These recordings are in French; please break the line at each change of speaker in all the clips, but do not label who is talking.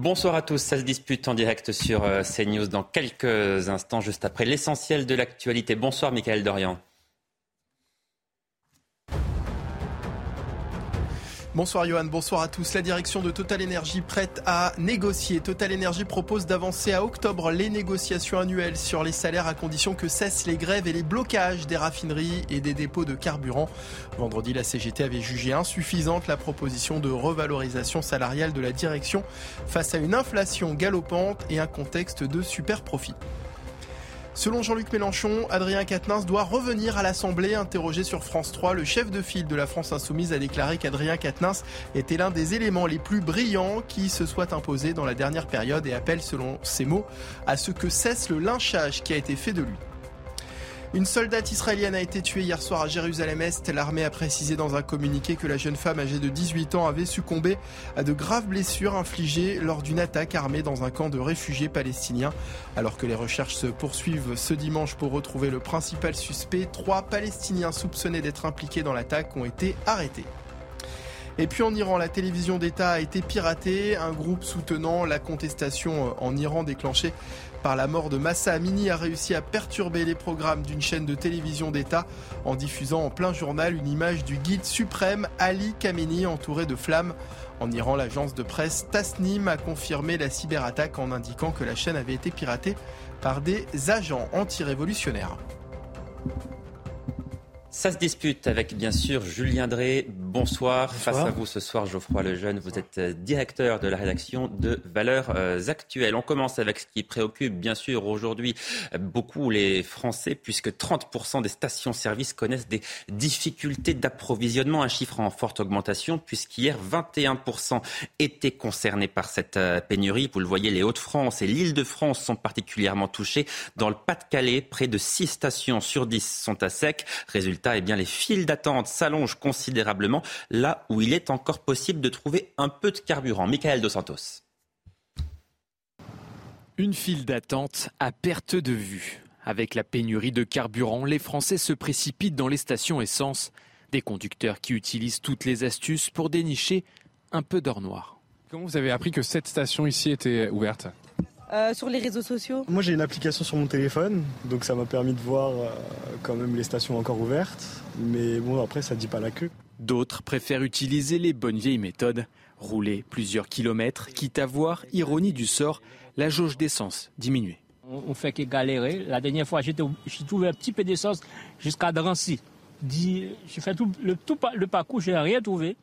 Bonsoir à tous, ça se dispute en direct sur euh, CNews dans quelques instants, juste après l'essentiel de l'actualité. Bonsoir, Michael Dorian.
Bonsoir Johan, bonsoir à tous. La direction de Total Energy prête à négocier. Total Energy propose d'avancer à octobre les négociations annuelles sur les salaires à condition que cessent les grèves et les blocages des raffineries et des dépôts de carburant. Vendredi, la CGT avait jugé insuffisante la proposition de revalorisation salariale de la direction face à une inflation galopante et un contexte de super profit. Selon Jean-Luc Mélenchon, Adrien Quatennens doit revenir à l'Assemblée. Interrogé sur France 3, le chef de file de la France Insoumise a déclaré qu'Adrien Quatennens était l'un des éléments les plus brillants qui se soient imposés dans la dernière période et appelle, selon ses mots, à ce que cesse le lynchage qui a été fait de lui. Une soldate israélienne a été tuée hier soir à Jérusalem-Est. L'armée a précisé dans un communiqué que la jeune femme âgée de 18 ans avait succombé à de graves blessures infligées lors d'une attaque armée dans un camp de réfugiés palestiniens. Alors que les recherches se poursuivent ce dimanche pour retrouver le principal suspect, trois Palestiniens soupçonnés d'être impliqués dans l'attaque ont été arrêtés. Et puis en Iran, la télévision d'État a été piratée. Un groupe soutenant la contestation en Iran déclenchée par la mort de Massa Amini a réussi à perturber les programmes d'une chaîne de télévision d'État en diffusant en plein journal une image du guide suprême Ali Khamenei entouré de flammes. En Iran, l'agence de presse Tasnim a confirmé la cyberattaque en indiquant que la chaîne avait été piratée par des agents anti-révolutionnaires.
Ça se dispute avec bien sûr Julien Drey. Bonsoir. Face à vous ce soir, Geoffroy Lejeune. Vous êtes euh, directeur de la rédaction de Valeurs euh, Actuelles. On commence avec ce qui préoccupe bien sûr aujourd'hui beaucoup les Français puisque 30% des stations-service connaissent des difficultés d'approvisionnement. Un chiffre en forte augmentation puisqu'hier 21% étaient concernés par cette euh, pénurie. Vous le voyez, les Hauts-de-France et l'Île-de-France sont particulièrement touchés. Dans le Pas-de-Calais, près de 6 stations sur 10 sont à sec. Résultat eh bien, les files d'attente s'allongent considérablement là où il est encore possible de trouver un peu de carburant. Michael Dos Santos.
Une file d'attente à perte de vue. Avec la pénurie de carburant, les Français se précipitent dans les stations essence. Des conducteurs qui utilisent toutes les astuces pour dénicher un peu d'or noir.
Comment vous avez appris que cette station ici était ouverte?
Euh, sur les réseaux sociaux?
Moi j'ai une application sur mon téléphone, donc ça m'a permis de voir euh, quand même les stations encore ouvertes, mais bon après ça dit pas la queue.
D'autres préfèrent utiliser les bonnes vieilles méthodes, rouler plusieurs kilomètres, quitte à voir, ironie du sort, la jauge d'essence diminuer.
On fait que galérer. La dernière fois j'ai trouvé un petit peu d'essence jusqu'à Drancy. J'ai fait tout le, tout le parcours, j'ai rien trouvé.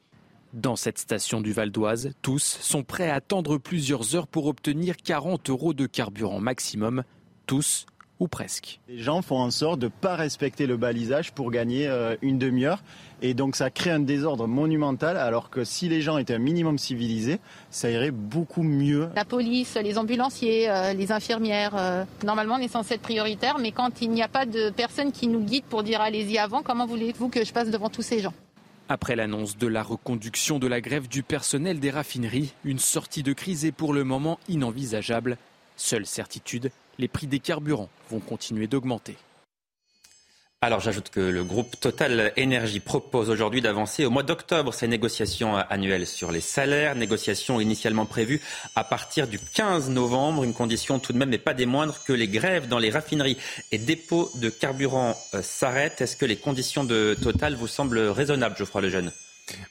Dans cette station du Val d'Oise, tous sont prêts à attendre plusieurs heures pour obtenir 40 euros de carburant maximum. Tous ou presque.
Les gens font en sorte de ne pas respecter le balisage pour gagner euh, une demi-heure. Et donc ça crée un désordre monumental, alors que si les gens étaient un minimum civilisés, ça irait beaucoup mieux.
La police, les ambulanciers, euh, les infirmières, euh, normalement on est censé être prioritaire, mais quand il n'y a pas de personne qui nous guide pour dire allez-y avant, comment voulez-vous que je passe devant tous ces gens?
Après l'annonce de la reconduction de la grève du personnel des raffineries, une sortie de crise est pour le moment inenvisageable. Seule certitude, les prix des carburants vont continuer d'augmenter.
Alors j'ajoute que le groupe Total Énergie propose aujourd'hui d'avancer au mois d'octobre ses négociations annuelles sur les salaires, négociations initialement prévues à partir du 15 novembre. Une condition tout de même n'est pas des moindres que les grèves dans les raffineries et dépôts de carburant euh, s'arrêtent. Est-ce que les conditions de Total vous semblent raisonnables, Geoffroy Lejeune?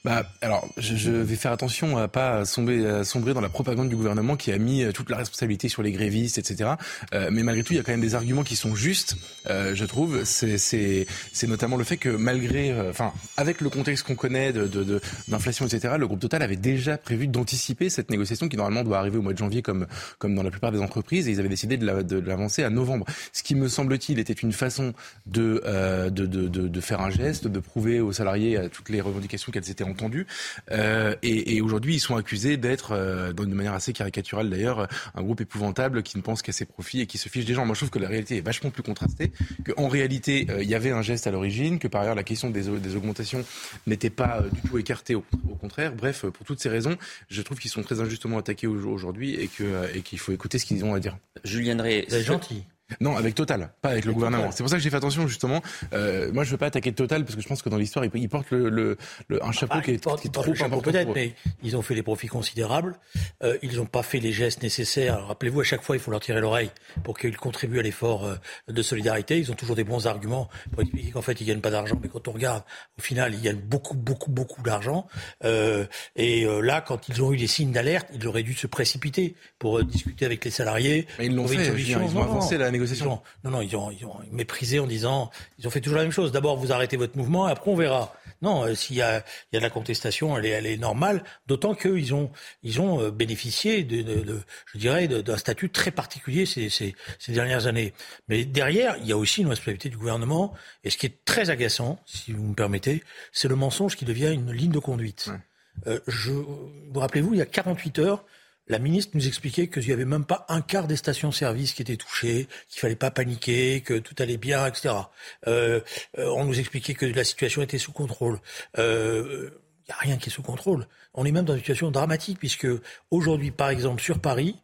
Bah, alors, je, vais faire attention à pas sombrer, sombrer dans la propagande du gouvernement qui a mis euh, toute la responsabilité sur les grévistes, etc. Euh, mais malgré tout, il y a quand même des arguments qui sont justes, euh, je trouve. C'est notamment le fait que malgré, euh, enfin, avec le contexte qu'on connaît de d'inflation, etc., le groupe Total avait déjà prévu d'anticiper cette négociation qui normalement doit arriver au mois de janvier, comme comme dans la plupart des entreprises, et ils avaient décidé de l'avancer à novembre. Ce qui me semble-t-il était une façon de, de, de, de, faire un geste, de prouver aux salariés à toutes les revendications qu'elles étaient entendues. Euh, et, et aujourd'hui, ils sont accusés d'être, euh, d'une manière assez caricaturale d'ailleurs, un groupe épouvantable qui ne pense qu'à ses profits et qui se fiche des gens. Moi, je trouve que la réalité est vachement plus contrastée, qu'en réalité, euh, il y avait un geste à l'origine, que par ailleurs, la question des, des augmentations n'était pas euh, du tout écartée, au, contraire. Bref, pour toutes ces raisons, je trouve qu'ils sont très injustement attaqués aujourd'hui et qu'il et qu'il faut écouter ce qu'ils ont à dire.
Julien Drey,
c'est gentil.
Non, avec Total, pas avec, le gouvernement. C'est pour ça que j'ai fait attention justement. Euh, moi, je veux pas attaquer Total parce que je pense que dans l'histoire, ils, portent le, le, un chapeau
bah,
qui est,
portent,
qui est trop important.
Peut-être, mais ils ont fait des profits considérables. Euh, ils n'ont pas fait les gestes nécessaires. Rappelez-vous, à chaque fois, il faut leur tirer l'oreille pour qu'ils contribuent à l'effort euh, de solidarité. Ils ont toujours des bons arguments pour expliquer qu'en fait, ils gagnent pas d'argent, mais quand on regarde, au final, ils gagnent beaucoup, beaucoup, beaucoup d'argent. Euh, et euh, là, quand ils ont eu les signes d'alerte, ils auraient dû se précipiter pour discuter avec les salariés.
Mais ils l'ont fait. Ils ont avancé négociation.
Non, non, ils ont, ils ont méprisé en disant, ils ont fait toujours la même chose. D'abord, vous arrêtez votre mouvement, et après on verra. Non, euh, s'il y a, il y a de la contestation, elle est, elle est normale. D'autant qu'ils ont, ils ont euh, bénéficié de, de, de je dirais, d'un statut très particulier ces, ces, ces, dernières années. Mais derrière, il y a aussi une responsabilité du gouvernement. Et ce qui est très agaçant, si vous me permettez, c'est le mensonge qui devient une ligne de conduite. Euh, je, vous rappelez-vous, il y a 48 heures, la ministre nous expliquait qu'il n'y avait même pas un quart des stations-service qui étaient touchées, qu'il fallait pas paniquer, que tout allait bien, etc. Euh, euh, on nous expliquait que la situation était sous contrôle. Il euh, n'y a rien qui est sous contrôle. On est même dans une situation dramatique puisque aujourd'hui, par exemple, sur Paris,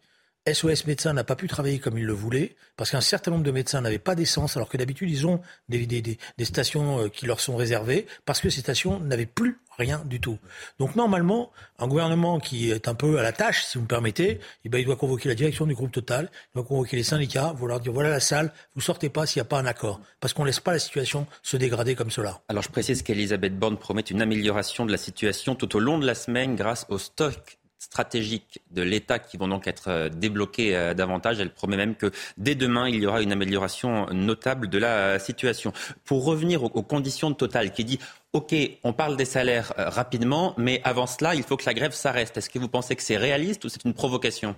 SOS Médecins n'a pas pu travailler comme il le voulait, parce qu'un certain nombre de médecins n'avaient pas d'essence, alors que d'habitude, ils ont des, stations qui leur sont réservées, parce que ces stations n'avaient plus rien du tout. Donc normalement, un gouvernement qui est un peu à la tâche, si vous me permettez, eh ben, il doit convoquer la direction du groupe Total, il doit convoquer les syndicats, vous leur dire voilà la salle, vous sortez pas s'il n'y a pas un accord, parce qu'on laisse pas la situation se dégrader comme cela.
Alors je précise qu'Elisabeth Borne promet une amélioration de la situation tout au long de la semaine grâce au stock stratégiques de l'État qui vont donc être euh, débloqués euh, davantage. Elle promet même que dès demain, il y aura une amélioration notable de la euh, situation. Pour revenir aux conditions de Total, qui dit OK, on parle des salaires rapidement, mais avant cela, il faut que la grève s'arrête. Est-ce que vous pensez que c'est réaliste ou c'est une provocation?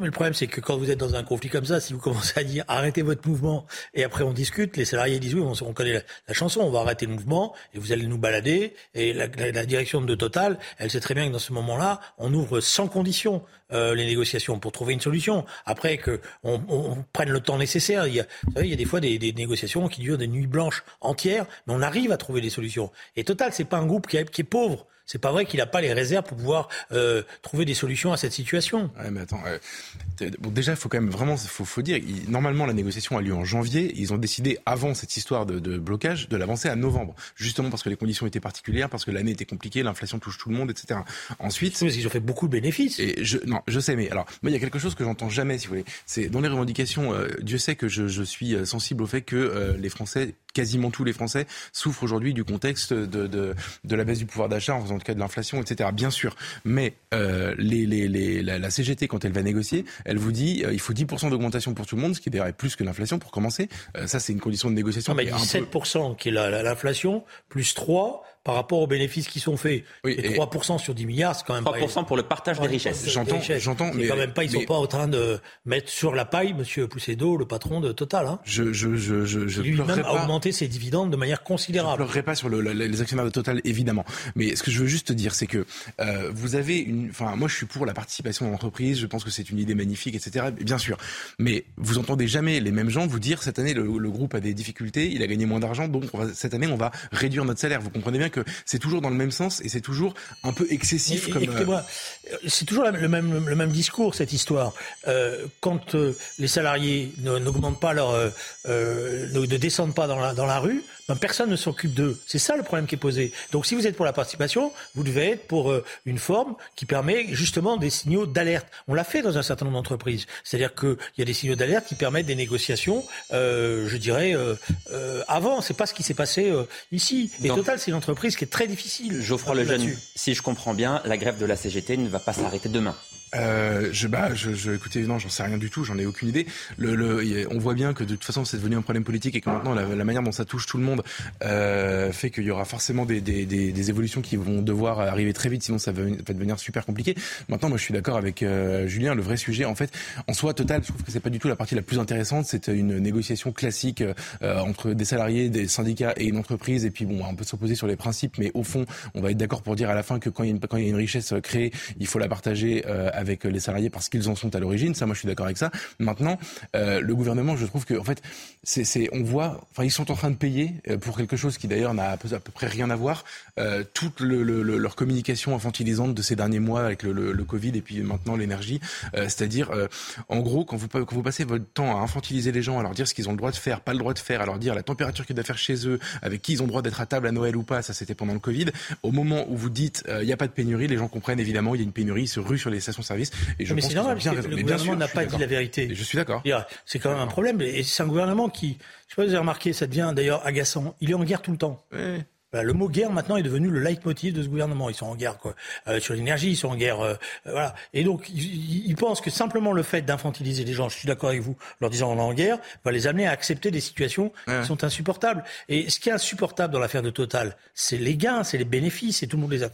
Mais le problème, c'est que quand vous êtes dans un conflit comme ça, si vous commencez à dire arrêtez votre mouvement et après on discute, les salariés disent oui, on, connaît la, chanson, on va arrêter le mouvement et vous allez nous balader. Et la, direction de Total, elle sait très bien que dans ce moment-là, on ouvre sans condition euh, les négociations pour trouver une solution. Après que on, prenne le temps nécessaire, il y a, vous savez, il y a des fois des, négociations qui durent des nuits blanches entières, mais on arrive à trouver des solutions. Et Total, c'est pas un groupe qui est pauvre. C'est pas vrai qu'il n'a pas les réserves pour pouvoir euh, trouver des solutions à cette situation.
Ouais, mais attends, euh, bon, déjà, il faut quand même vraiment, faut, faut dire, normalement, la négociation a lieu en janvier. Ils ont décidé, avant cette histoire de, de blocage, de l'avancer à novembre, justement parce que les conditions étaient particulières, parce que l'année était compliquée, l'inflation touche tout le monde, etc. Ensuite,
oui, ils ont fait beaucoup de bénéfices.
Et je, non, je sais, mais alors, moi, il y a quelque chose que j'entends jamais, si vous voulez. C'est dans les revendications. Euh, Dieu sait que je, je, suis euh, sensible au fait que les Français quasiment tous les Français souffrent aujourd'hui du contexte de, de, de, la baisse du pouvoir d'achat, en tout cas de l'inflation, etc. Bien sûr. Mais euh, les, les, les, la, CGT, quand elle va négocier, elle vous dit euh, il faut 10% d'augmentation pour tout le monde, ce qui est plus que l'inflation pour commencer. Euh, ça, c'est une condition de négociation.
Non, mais 17% qui est l'inflation, plus 3 par rapport aux bénéfices qui sont faits. et 3% sur 10 milliards, c'est quand même 3%
pas... pour le partage des richesses.
J'entends, j'entends.
Mais quand même pas, ils ne sont pas en train de mettre sur la paille Monsieur Poussedo, le patron de Total. Hein.
Je, je, je, je, je
lui-même a augmenté ses dividendes de manière considérable.
Je ne pleurerai pas sur le, les actionnaires de Total, évidemment. Mais ce que je veux juste dire, c'est que euh, vous avez une. Enfin, moi, je suis pour la participation dans l'entreprise. Je pense que c'est une idée magnifique, etc. Bien sûr. Mais vous entendez jamais les mêmes gens vous dire cette année le, le groupe a des difficultés, il a gagné moins d'argent, donc on va, cette année on va réduire notre salaire. Vous comprenez bien que c'est toujours dans le même sens et c'est toujours un peu excessif. comme,
écoutez-moi, euh, c'est toujours le même, le même discours cette histoire. Euh, quand euh, les salariés n'augmentent pas leur, euh, ne descendent pas dans la, dans la rue, ben, personne ne s'occupe d'eux. C'est ça le problème qui est posé. Donc si vous êtes pour la participation, vous devez être pour euh, une forme qui permet justement des signaux d'alerte. On l'a fait dans un certain nombre d'entreprises. C'est-à-dire qu'il y a des signaux d'alerte qui permettent des négociations, euh, je dirais, euh, euh, avant. C'est pas ce qui s'est passé ici. Et Total, c'est une entreprise qui est très difficile.
Geoffroy Lejeune, si je comprends bien, la grève de la CGT ne va pas s'arrêter demain.
Euh, je, bah, je, je, écoutez, non, j'en sais rien du tout, j'en ai aucune idée. Le, le, on voit bien que de toute façon, c'est devenu un problème politique et que maintenant, la, la manière dont ça touche tout le monde euh, fait qu'il y aura forcément des, des, des, évolutions qui vont devoir arriver très vite, sinon ça va, va devenir super compliqué. Maintenant, moi, je suis d'accord avec euh, Julien. Le vrai sujet, en fait, en soi, total, je trouve que c'est pas du tout la partie la plus intéressante. C'est une négociation classique euh, entre des salariés, des syndicats et une entreprise. Et puis, bon, on peut s'opposer sur les principes, mais au fond, on va être d'accord pour dire à la fin que quand il y a une, quand il y a une richesse créée, il faut la partager euh, avec les salariés parce qu'ils en sont à l'origine. Ça, moi, je suis d'accord avec ça. Maintenant, euh, le gouvernement, je trouve que, en fait, c'est, on voit, enfin, ils sont en train de payer euh, pour quelque chose qui d'ailleurs n'a à peu, près rien à voir. Euh, toute le, le, leur communication infantilisante de ces derniers mois avec le, Covid et puis maintenant l'énergie, euh, c'est-à-dire, euh, en gros, quand vous, quand vous passez votre temps à infantiliser les gens, à leur dire ce qu'ils ont le droit de faire, pas le droit de faire, à leur dire la température qu'ils doivent faire chez eux, avec qui ils ont le droit d'être à table à Noël ou pas, ça c'était pendant le Covid. Au moment où vous dites il n'y a pas de pénurie, les gens comprennent évidemment il y a une pénurie, ils se ruent sur les stations-service.
Et je mais c'est normal, bien le gouvernement n'a pas dit la vérité.
Et je suis d'accord.
C'est quand même un problème. Et c'est un gouvernement qui, je sais pas si vous avez remarqué, ça devient d'ailleurs agaçant. Il est en guerre tout le temps.
Oui.
Voilà, le mot guerre maintenant est devenu le leitmotiv de ce gouvernement. Ils sont en guerre quoi. Euh, sur l'énergie, ils sont en guerre. Euh, voilà. Et donc ils, ils, pensent que simplement le fait d'infantiliser les gens, je suis d'accord avec vous, leur disant on est en guerre, va les amener à accepter des situations ouais. qui sont insupportables. Et ce qui est insupportable dans l'affaire de Total, c'est les gains, c'est les bénéfices, et tout le monde les a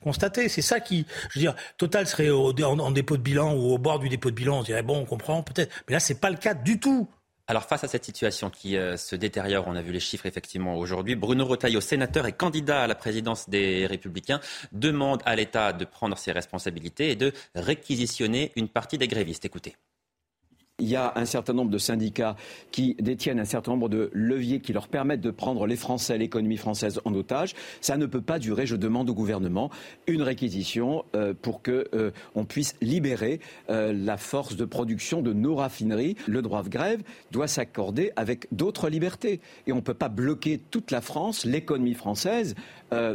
constatés. C'est ça qui, je veux dire, Total serait au, en, en dépôt de bilan ou au bord du dépôt de bilan, on dirait bon, on comprend peut-être, mais là c'est pas le cas du tout.
Alors face à cette situation qui euh, se détériore, on a vu les chiffres effectivement aujourd'hui, Bruno Retailleau, sénateur et candidat à la présidence des Républicains, demande à l'État de prendre ses responsabilités et de réquisitionner une partie des grévistes. Écoutez
il y a un certain nombre de syndicats qui détiennent un certain nombre de leviers qui leur permettent de prendre les Français, l'économie française en otage. Ça ne peut pas durer. Je demande au gouvernement une réquisition euh, pour que euh, on puisse libérer euh, la force de production de nos raffineries. Le droit de grève doit s'accorder avec d'autres libertés et on ne peut pas bloquer toute la France, l'économie française,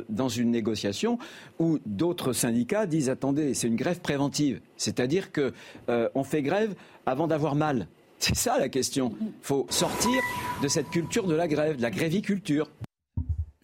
dans une négociation où d'autres syndicats disent attendez, c'est une grève préventive, c'est-à-dire que on fait grève avant d'avoir mal. C'est ça la question. Il faut sortir de cette culture de la grève, de la gréviculture.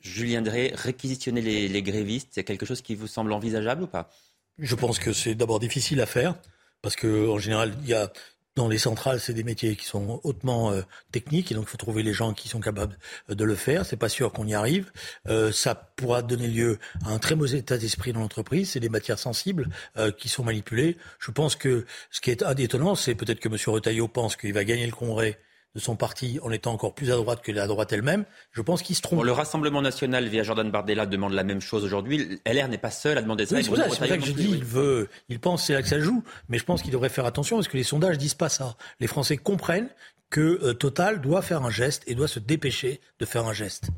Julien Drey, réquisitionner les, les grévistes, c'est quelque chose qui vous semble envisageable ou pas?
Je pense que c'est d'abord difficile à faire, parce qu'en général, il y a dans les centrales, c'est des métiers qui sont hautement euh, techniques et donc il faut trouver les gens qui sont capables euh, de le faire. C'est pas sûr qu'on y arrive. Euh, ça pourra donner lieu à un très mauvais état d'esprit dans l'entreprise. C'est des matières sensibles euh, qui sont manipulées. Je pense que ce qui est étonnant, c'est peut-être que M. Retailleau pense qu'il va gagner le Congrès de son parti en étant encore plus à droite que la droite elle-même, je pense qu'il se trompe.
Bon, le Rassemblement national via Jordan Bardella demande la même chose aujourd'hui. LR n'est pas seul à demander ça.
Oui, c'est pour ça, ça, que je dis, oui. il veut, il pense c'est là que ça joue, mais je pense qu'il devrait faire attention parce que les sondages disent pas ça. Les Français comprennent que euh, Total doit faire un geste et doit se dépêcher de faire un geste.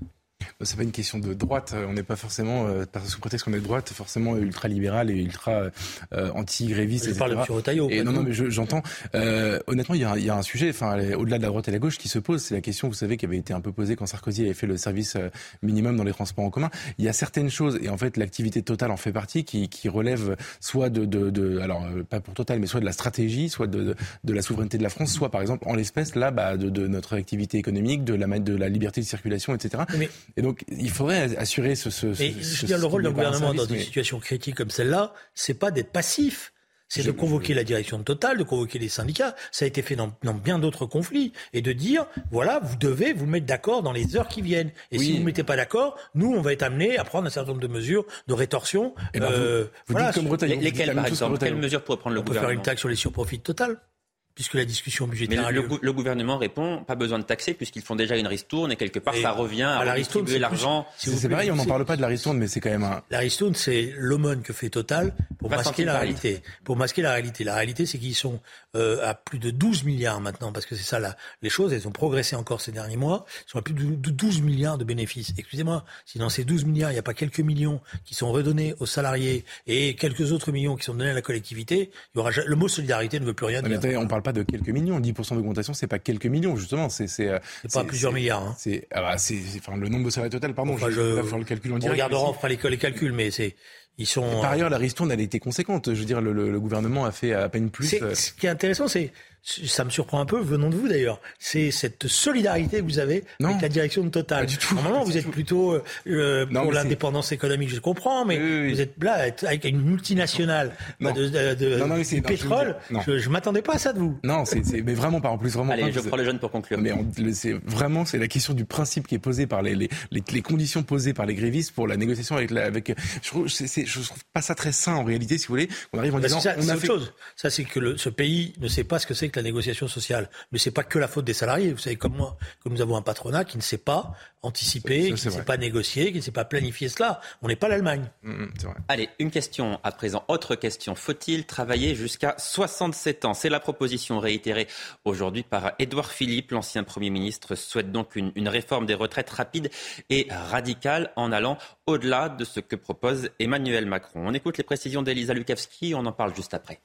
C'est pas une question de droite. On n'est pas forcément, euh, sous prétexte qu'on est de droite, forcément ultra libéral et ultra euh, anti-gréviste.
Je parle de M. Retailleau.
Et non, non, mais j'entends. Euh, honnêtement, il y, a, il y, a, un sujet, enfin, au-delà de la droite et la gauche, qui se pose. C'est la question, vous savez, qui avait été un peu posée quand Sarkozy avait fait le service euh, minimum dans les transports en commun. Il y a certaines choses, et en fait, l'activité totale en fait partie, qui, qui relève soit de, de, de, alors euh, pas pour Total, mais soit de la stratégie, soit de, de la souveraineté de la France, soit par exemple, en l'espèce, là, bah, de, de notre activité économique, de la, de la liberté de circulation, etc.
Mais,
et donc, il faudrait assurer ce. ce,
et
ce,
je veux dire, le rôle d'un gouvernement
service,
dans
mais...
une situation critique comme celle-là, c'est pas d'être passif. C'est de convoquer la direction de Total, de convoquer les syndicats. Ça a été fait dans, dans, bien d'autres conflits. Et de dire, voilà, vous devez vous mettre d'accord dans les heures qui viennent. Et oui. si vous ne mettez pas d'accord, nous, on va être amenés à prendre un certain nombre de mesures de rétorsion.
Et ben euh, vous, vous voilà,
dites comme Bretagne, lesquelles, par exemple? Quelles mesures pourrait prendre le
on
gouvernement
On peut faire une taxe sur les surprofits de Total puisque la discussion budgétaire
Mais le, le, le, gouvernement répond pas besoin de taxer puisqu'ils font déjà une ristourne et quelque part et ça revient à
la
redistribuer l'argent.
C'est pareil, on n'en parle pas de la ristourne, mais c'est quand même un.
La ristourne, c'est l'aumône que fait Total pour masquer la réalité. Pour masquer la réalité. La réalité, c'est qu'ils sont euh, à plus de 12 milliards maintenant, parce que c'est ça la, les choses. Elles ont progressé encore ces derniers mois. Ils sont à plus de 12 milliards de bénéfices. Excusez-moi, si dans ces 12 milliards, il n'y a pas quelques millions qui sont redonnés aux salariés et quelques autres millions qui sont donnés à la collectivité, il y aura le mot solidarité ne veut plus rien dire.
On parle pas de quelques millions. 10% d'augmentation, c'est pas quelques millions justement. C'est
pas plusieurs milliards. Hein.
C'est ah bah, enfin le nombre de salariés total. Pardon,
je, vais faire le calcul en direct. On regardera, on fera les, les calculs, mais c'est ils sont.
par ailleurs, la ristourne, elle a été conséquente. Je veux dire, le, le gouvernement a fait à peine plus.
Euh, ce qui est intéressant, c'est ça me surprend un peu, venant de vous d'ailleurs, c'est cette solidarité que vous avez avec la direction de Total.
du tout.
Normalement, vous êtes plutôt euh, euh pour l'indépendance économique, je comprends, mais vous êtes là avec une multinationale bah, de, de, de du pétrole. Je, je, m'attendais pas à ça de vous.
Non, c'est mais vraiment pas. En plus, vraiment.
Allez, je prends le jeune pour conclure.
Mais c'est vraiment c'est la question du principe qui est posé par les les, les, conditions posées par les grévistes pour la négociation avec la avec. Je trouve c'est je trouve pas ça très sain en réalité, si vous voulez.
On arrive en bah, disant. Ça, on a autre chose. Ça, c'est que le, ce pays ne sait pas ce que c'est la négociation sociale. Mais c'est pas que la faute des salariés. Vous savez comme moi que nous avons un patronat qui ne sait pas anticiper, qui ne sait pas négocier, qui ne sait pas planifier cela. On n'est pas l'Allemagne.
Mmh, mmh, Allez, une question à présent. Autre question. Faut-il travailler jusqu'à 67 ans? C'est la proposition réitérée aujourd'hui par Édouard Philippe. L'ancien Premier ministre souhaite donc une, une réforme des retraites rapide et radicale en allant au-delà de ce que propose Emmanuel Macron. On écoute les précisions d'Elisa Lukavski. On en parle juste après.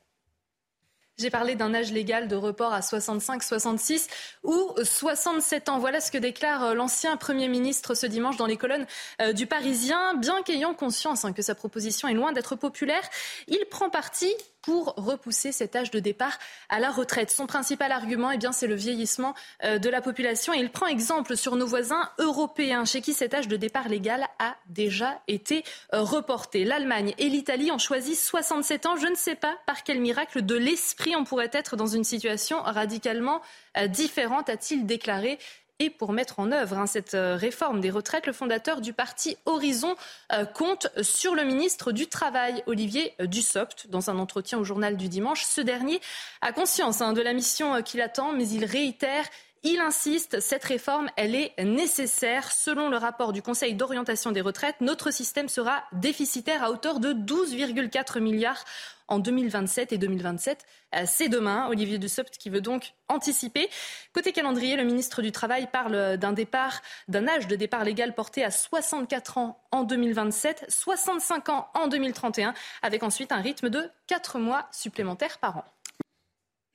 J'ai parlé d'un âge légal de report à 65, 66 ou 67 ans. Voilà ce que déclare euh, l'ancien Premier ministre ce dimanche dans les colonnes euh, du Parisien. Bien qu'ayant conscience hein, que sa proposition est loin d'être populaire, il prend parti pour repousser cet âge de départ à la retraite. Son principal argument, eh bien, c'est le vieillissement euh, de la population. Et il prend exemple sur nos voisins européens, chez qui cet âge de départ légal a déjà été euh, reporté. L'Allemagne et l'Italie ont choisi 67 ans. Je ne sais pas par quel miracle de l'esprit on pourrait être dans une situation radicalement euh, différente, a-t-il déclaré et pour mettre en œuvre hein, cette euh, réforme des retraites, le fondateur du parti Horizon euh, compte sur le ministre du Travail, Olivier euh, Dussopt. Dans un entretien au journal du dimanche, ce dernier a conscience hein, de la mission qu'il attend, mais il réitère il insiste, cette réforme, elle est nécessaire. Selon le rapport du Conseil d'orientation des retraites, notre système sera déficitaire à hauteur de 12,4 milliards en 2027 et 2027. Euh, c'est demain. Olivier Dussopt qui veut donc anticiper. Côté calendrier, le ministre du Travail parle d'un départ, d'un âge de départ légal porté à 64 ans en 2027, 65 ans en 2031, avec ensuite un rythme de 4 mois supplémentaires par an.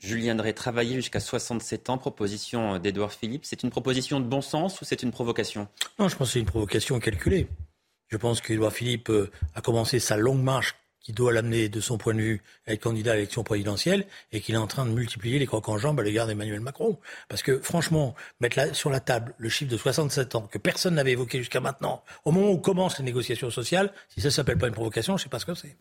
Julien Drey, travailler jusqu'à 67 ans, proposition d'Edouard Philippe, c'est une proposition de bon sens ou c'est une provocation?
Non, je pense que c'est une provocation calculée. Je pense qu'Edouard Philippe euh, a commencé sa longue marche qui doit l'amener de son point de vue à être candidat à l'élection présidentielle et qu'il est en train de multiplier les crocs en jambes à l'égard d'Emmanuel Macron. Parce que franchement, mettre sur la table le chiffre de 67 ans que personne n'avait évoqué jusqu'à maintenant, au moment où commencent les négociations sociales, si ça s'appelle pas une provocation, je sais pas ce que c'est.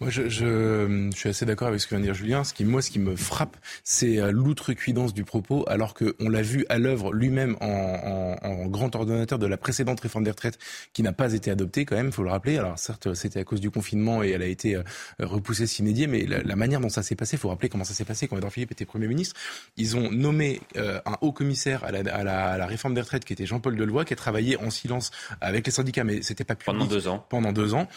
Moi, je, je, je, suis assez d'accord avec ce que vient de dire Julien. Ce qui, moi, ce qui me frappe, c'est euh, l'outrecuidance du propos, alors qu'on l'a vu à l'œuvre lui-même en, en, en, grand ordonnateur de la précédente réforme des retraites, qui n'a pas été adoptée, quand même, faut le rappeler. Alors, certes, c'était à cause du confinement et elle a été euh, repoussée s'inédier, mais la, la, manière dont ça s'est passé, faut rappeler comment ça s'est passé quand Edouard Philippe était Premier ministre. Ils ont nommé euh, un haut commissaire à la, à, la, à la, réforme des retraites, qui était Jean-Paul Delevoye, qui a travaillé en silence avec les syndicats, mais c'était pas public.
Pendant deux ans.
Pendant deux ans.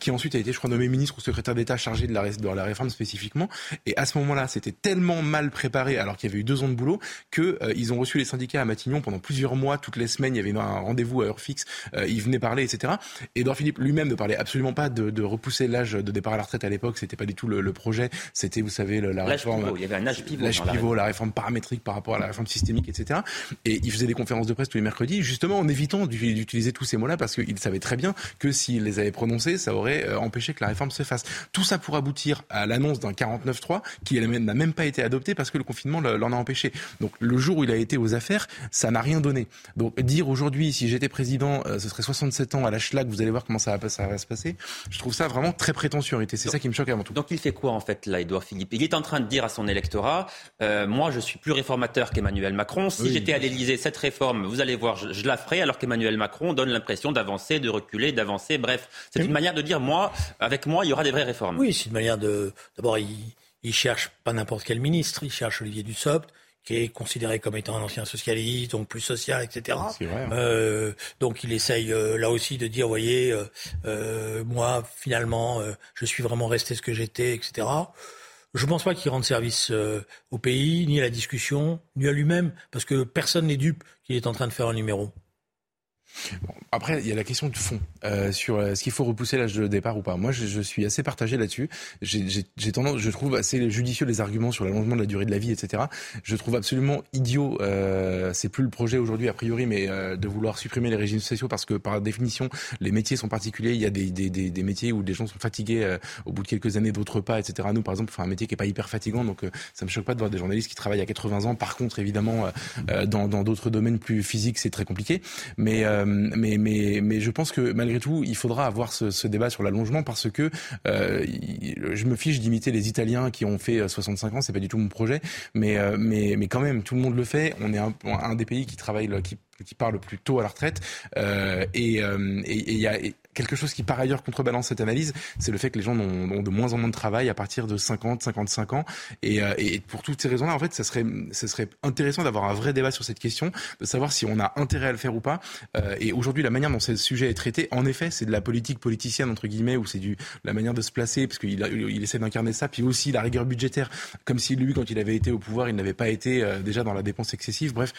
qui ensuite a été, je crois, nommé ministre secrétaire d'État chargé de la, de la réforme spécifiquement. Et à ce moment-là, c'était tellement mal préparé, alors qu'il y avait eu deux ans de boulot, que euh, ils ont reçu les syndicats à Matignon pendant plusieurs mois, toutes les semaines. Il y avait un rendez-vous à heure fixe. Euh, ils venaient parler, etc. Edouard Philippe lui-même ne parlait absolument pas de, de repousser l'âge de départ à la retraite à l'époque. C'était pas du tout le, le projet. C'était, vous savez, la réforme.
Pivot. Il y avait un âge pivot.
L'âge pivot, la... réforme paramétrique par rapport à la réforme systémique, etc. Et il faisait des conférences de presse tous les mercredis, justement en évitant d'utiliser tous ces mots-là, parce qu'il savait très bien que s'il les avait prononcés, ça aurait euh, empêché que la réforme se fasse. Tout ça pour aboutir à l'annonce d'un 49-3 qui n'a même pas été adopté parce que le confinement l'en a empêché. Donc le jour où il a été aux affaires, ça n'a rien donné. Donc dire aujourd'hui, si j'étais président, euh, ce serait 67 ans à la schlag, vous allez voir comment ça va, ça va se passer. Je trouve ça vraiment très prétentieux en C'est ça qui me choque avant tout.
Donc il fait quoi en fait là, Edouard Philippe? Il est en train de dire à son électorat, euh, moi je suis plus réformateur qu'Emmanuel Macron. Si j'étais à l'Élysée, cette réforme, vous allez voir, je, je la ferai, alors qu'Emmanuel Macron donne l'impression d'avancer, de reculer, d'avancer. Bref, c'est une manière de dire, moi, avec moi, il y aura des vraies réformes.
Oui, c'est une manière de. D'abord, il, il cherche pas n'importe quel ministre, il cherche Olivier Dussopt, qui est considéré comme étant un ancien socialiste, donc plus social, etc.
Vrai, hein.
euh, donc il essaye euh, là aussi de dire, voyez, euh, moi finalement, je suis vraiment resté ce que j'étais, etc. Je ne pense pas qu'il rende service au pays, ni à la discussion, ni à lui-même, parce que personne n'est dupe qu'il est en train de faire un numéro.
Bon, après, il y a la question de fond euh, sur euh, ce qu'il faut repousser l'âge de départ ou pas? Moi, je, je suis assez partagé là-dessus. J'ai tendance, je trouve assez judicieux les arguments sur l'allongement de la durée de la vie, etc. Je trouve absolument idiot. Euh, c'est plus le projet aujourd'hui a priori, mais euh, de vouloir supprimer les régimes spéciaux parce que par définition, les métiers sont particuliers. Il y a des, des, des, métiers où des gens sont fatigués euh, au bout de quelques années, d'autres pas, etc. Nous, par exemple, enfin un métier qui est pas hyper fatigant, donc ça me choque pas de voir des journalistes qui travaillent à 80 ans. Par contre, évidemment, dans d'autres domaines plus physiques, c'est très compliqué. Mais mais, mais, mais je pense que malgré tout, il faudra avoir ce, débat sur l'allongement parce que euh, je me fiche d'imiter les Italiens qui ont fait 65 ans, c'est pas du tout mon projet, mais, euh, mais, mais quand même, tout le monde le fait. On est un, un des pays qui travaille, qui qui part le plus tôt à la retraite. Euh, et il euh, et, y a quelque chose qui par ailleurs contrebalance cette analyse, c'est le fait que les gens ont, de moins en moins de travail à partir de 50, 55 ans. Et, euh, et pour toutes ces raisons-là, en fait, ça serait, ça serait intéressant d'avoir un vrai débat sur cette question, de savoir si on a intérêt à le faire ou pas. Et aujourd'hui, la manière dont ce sujet est traité, en effet, c'est de la politique politicienne entre guillemets, ou c'est du la manière de se placer, parce qu'il il essaie d'incarner ça, puis aussi la rigueur budgétaire, comme si lui, quand il avait été au pouvoir, il n'avait pas été déjà dans la dépense excessive. Bref,